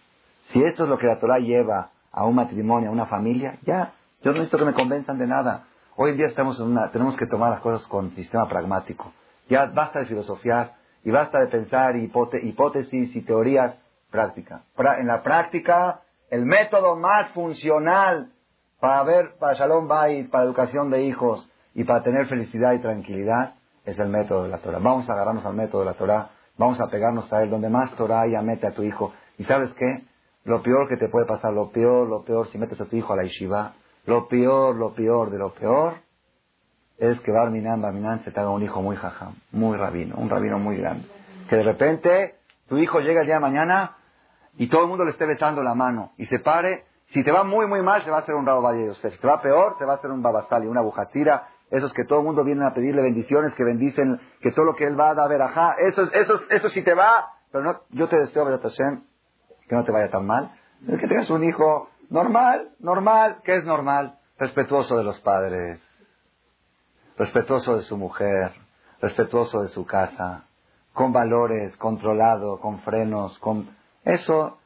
Si esto es lo que la Torah lleva a un matrimonio, a una familia, ya, yo no necesito que me convenzan de nada. Hoy en día estamos en una, tenemos que tomar las cosas con sistema pragmático. Ya basta de filosofiar y basta de pensar hipótesis y teorías prácticas. en la práctica, el método más funcional para ver, para Shalom Bait, para educación de hijos y para tener felicidad y tranquilidad es el método de la Torah. Vamos a agarrarnos al método de la Torah Vamos a pegarnos a él. Donde más Torah haya, mete a tu hijo. ¿Y sabes qué? Lo peor que te puede pasar, lo peor, lo peor, si metes a tu hijo a la yeshiva, lo peor, lo peor de lo peor, es que Barminan, Barminan se te haga un hijo muy jajam, muy rabino, un rabino muy grande. Que de repente tu hijo llega el día de mañana y todo el mundo le esté besando la mano y se pare. Si te va muy, muy mal, se va a hacer un rabo Valle Si te va peor, te va a hacer un babastali, una bujatira, esos que todo el mundo viene a pedirle bendiciones, que bendicen, que todo lo que él va a dar, ajá, eso, eso, eso sí te va, pero no, yo te deseo, Hashem, que no te vaya tan mal, que tengas un hijo normal, normal, ¿qué es normal? Respetuoso de los padres, respetuoso de su mujer, respetuoso de su casa, con valores, controlado, con frenos, con Eso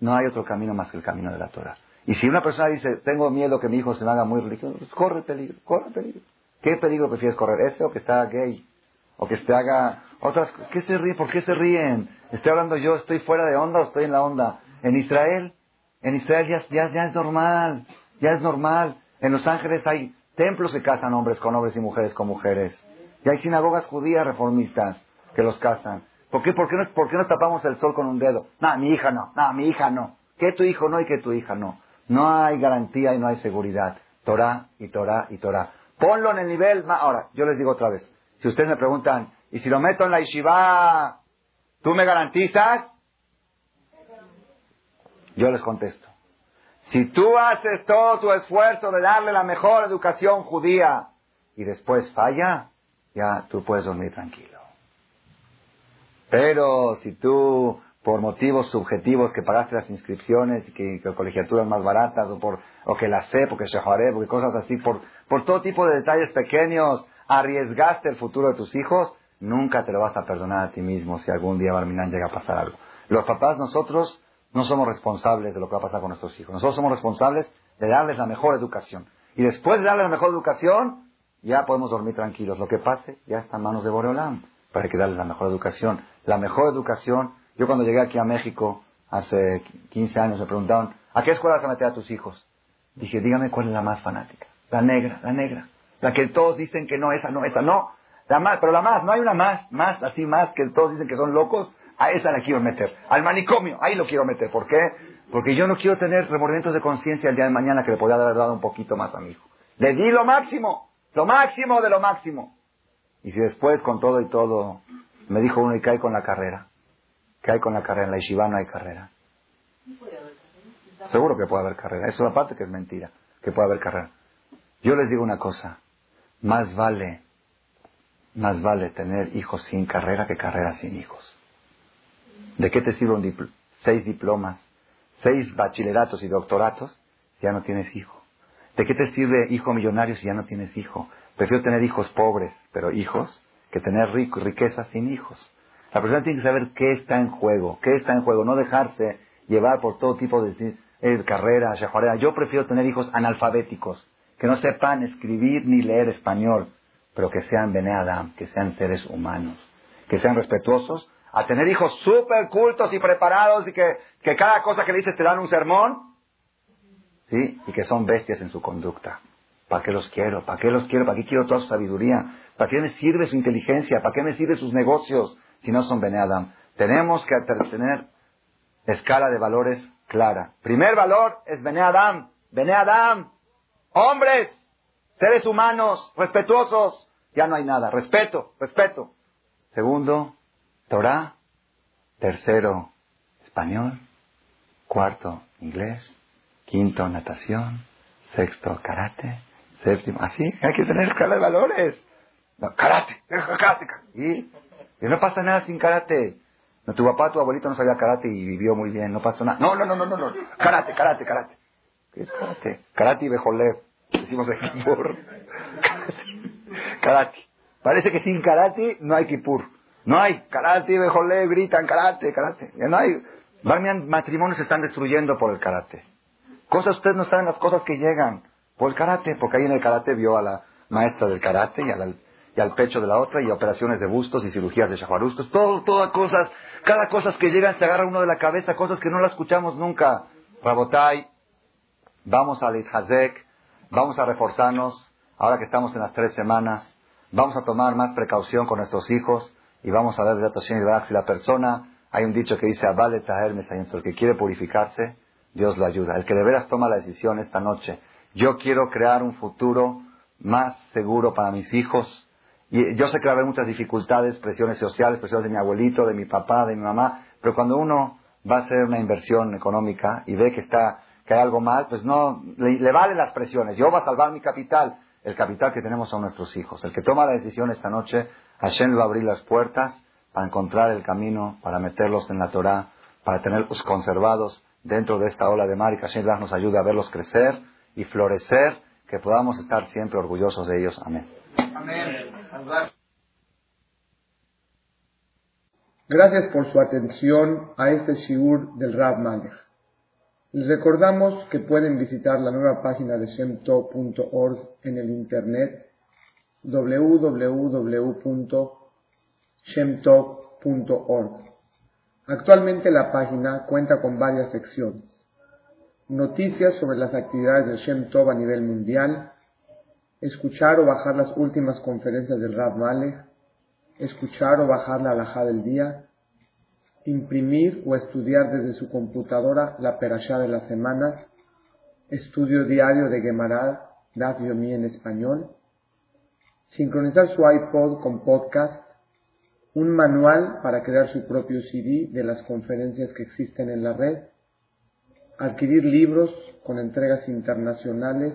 no hay otro camino más que el camino de la Torah. Y si una persona dice, tengo miedo que mi hijo se me haga muy religioso, pues corre peligro, corre peligro. ¿Qué peligro prefieres correr? ¿Ese o que esté gay? ¿O que esté haga otras ¿Qué se ríen? ¿Por qué se ríen? ¿Estoy hablando yo? ¿Estoy fuera de onda o estoy en la onda? En Israel, en Israel ya, ya, ya es normal, ya es normal. En Los Ángeles hay templos que casan hombres con hombres y mujeres con mujeres. Y hay sinagogas judías reformistas que los casan. ¿Por qué, por qué, nos, por qué nos tapamos el sol con un dedo? No, mi hija no, no, mi hija no. Que tu hijo no y que tu hija no. No hay garantía y no hay seguridad. Torah y Torah y Torah. Ponlo en el nivel más. Ahora, yo les digo otra vez. Si ustedes me preguntan, ¿y si lo meto en la yeshiva, tú me garantizas? Yo les contesto. Si tú haces todo tu esfuerzo de darle la mejor educación judía y después falla, ya tú puedes dormir tranquilo. Pero si tú, por motivos subjetivos que pagaste las inscripciones y que, colegiaturas más baratas o, por, o que la sé, porque porque cosas así, por, por todo tipo de detalles pequeños, arriesgaste el futuro de tus hijos, nunca te lo vas a perdonar a ti mismo si algún día Barminán llega a pasar algo. Los papás, nosotros, no somos responsables de lo que va a pasar con nuestros hijos. Nosotros somos responsables de darles la mejor educación. Y después de darles la mejor educación, ya podemos dormir tranquilos. Lo que pase ya está en manos de Boreolam para que darles la mejor educación. La mejor educación, yo cuando llegué aquí a México hace 15 años me preguntaban, ¿a qué escuela vas a meter a tus hijos? Dije, dígame cuál es la más fanática. La negra, la negra. La que todos dicen que no, esa no, esa no. La más, pero la más, no hay una más, más, así más, que todos dicen que son locos. A esa la quiero meter. Al manicomio, ahí lo quiero meter. ¿Por qué? Porque yo no quiero tener remordimientos de conciencia el día de mañana que le podría haber dado un poquito más a mi hijo. Le di lo máximo, lo máximo de lo máximo. Y si después con todo y todo me dijo uno y cae con la carrera, ¿qué hay con la carrera? En la Yeshiva no hay carrera. Seguro que puede haber carrera. Eso es la parte que es mentira, que puede haber carrera. Yo les digo una cosa, más vale, más vale tener hijos sin carrera que carrera sin hijos. ¿De qué te sirven seis diplomas, seis bachilleratos y doctoratos si ya no tienes hijo? ¿De qué te sirve hijo millonario si ya no tienes hijo? Prefiero tener hijos pobres, pero hijos, que tener rico, riqueza sin hijos. La persona tiene que saber qué está en juego, qué está en juego, no dejarse llevar por todo tipo de eh, carreras, Yo prefiero tener hijos analfabéticos, que no sepan escribir ni leer español, pero que sean Bene Adam, que sean seres humanos, que sean respetuosos, a tener hijos súper cultos y preparados y que, que cada cosa que le dices te dan un sermón, ¿sí? Y que son bestias en su conducta. ¿Para qué los quiero? ¿Para qué los quiero? ¿Para qué quiero toda su sabiduría? ¿Para qué me sirve su inteligencia? ¿Para qué me sirve sus negocios si no son Bene Adam? Tenemos que tener escala de valores clara. Primer valor es Bene Adam. Bene Adam. Hombres, seres humanos, respetuosos. Ya no hay nada. Respeto, respeto. Segundo, Torah. Tercero, español. Cuarto, inglés. Quinto, natación. Sexto, karate. Séptimo, así, hay que tener escala de valores. karate, karate. Y, y no pasa nada sin karate. Tu papá, tu abuelito no sabía karate y vivió muy bien, no pasó nada. No, no, no, no, no, no. Karate, karate, karate. ¿Qué es karate? Karate y bejolev. Decimos de Kipur. karate. Parece que sin karate no hay Kipur. No hay. Karate y bejolev gritan karate, karate. Ya no hay. matrimonios se están destruyendo por el karate. Cosas, ustedes no saben las cosas que llegan por el karate, porque ahí en el karate vio a la maestra del karate y, al pecho de la otra, y operaciones de bustos y cirugías de shahuarustos, todo, todas cosas, cada cosa que llegan se agarra uno de la cabeza, cosas que no las escuchamos nunca. Rabotai, vamos al Hazek, vamos a reforzarnos, ahora que estamos en las tres semanas, vamos a tomar más precaución con nuestros hijos, y vamos a ver de si la persona, hay un dicho que dice, Abale Hermes, el que quiere purificarse, Dios lo ayuda. El que de veras toma la decisión esta noche, yo quiero crear un futuro más seguro para mis hijos. Y yo sé que va a haber muchas dificultades, presiones sociales, presiones de mi abuelito, de mi papá, de mi mamá, pero cuando uno va a hacer una inversión económica y ve que está que hay algo mal, pues no le, le valen las presiones. Yo voy a salvar mi capital. El capital que tenemos son nuestros hijos. El que toma la decisión esta noche, Hashem va a abrir las puertas para encontrar el camino, para meterlos en la Torah, para tenerlos conservados dentro de esta ola de mar y que Hashem nos ayude a verlos crecer y florecer, que podamos estar siempre orgullosos de ellos. Amén. Amén. Gracias por su atención a este shiur del Rav Malech. Les recordamos que pueden visitar la nueva página de shemtov.org en el internet www.shemtov.org. Actualmente la página cuenta con varias secciones. Noticias sobre las actividades de Shem Tov a nivel mundial, escuchar o bajar las últimas conferencias del Rav Malech, escuchar o bajar la alajá del día, imprimir o estudiar desde su computadora la perashá de la semana, estudio diario de Gemara, Daf Yomi en español, sincronizar su iPod con podcast, un manual para crear su propio CD de las conferencias que existen en la red, adquirir libros con entregas internacionales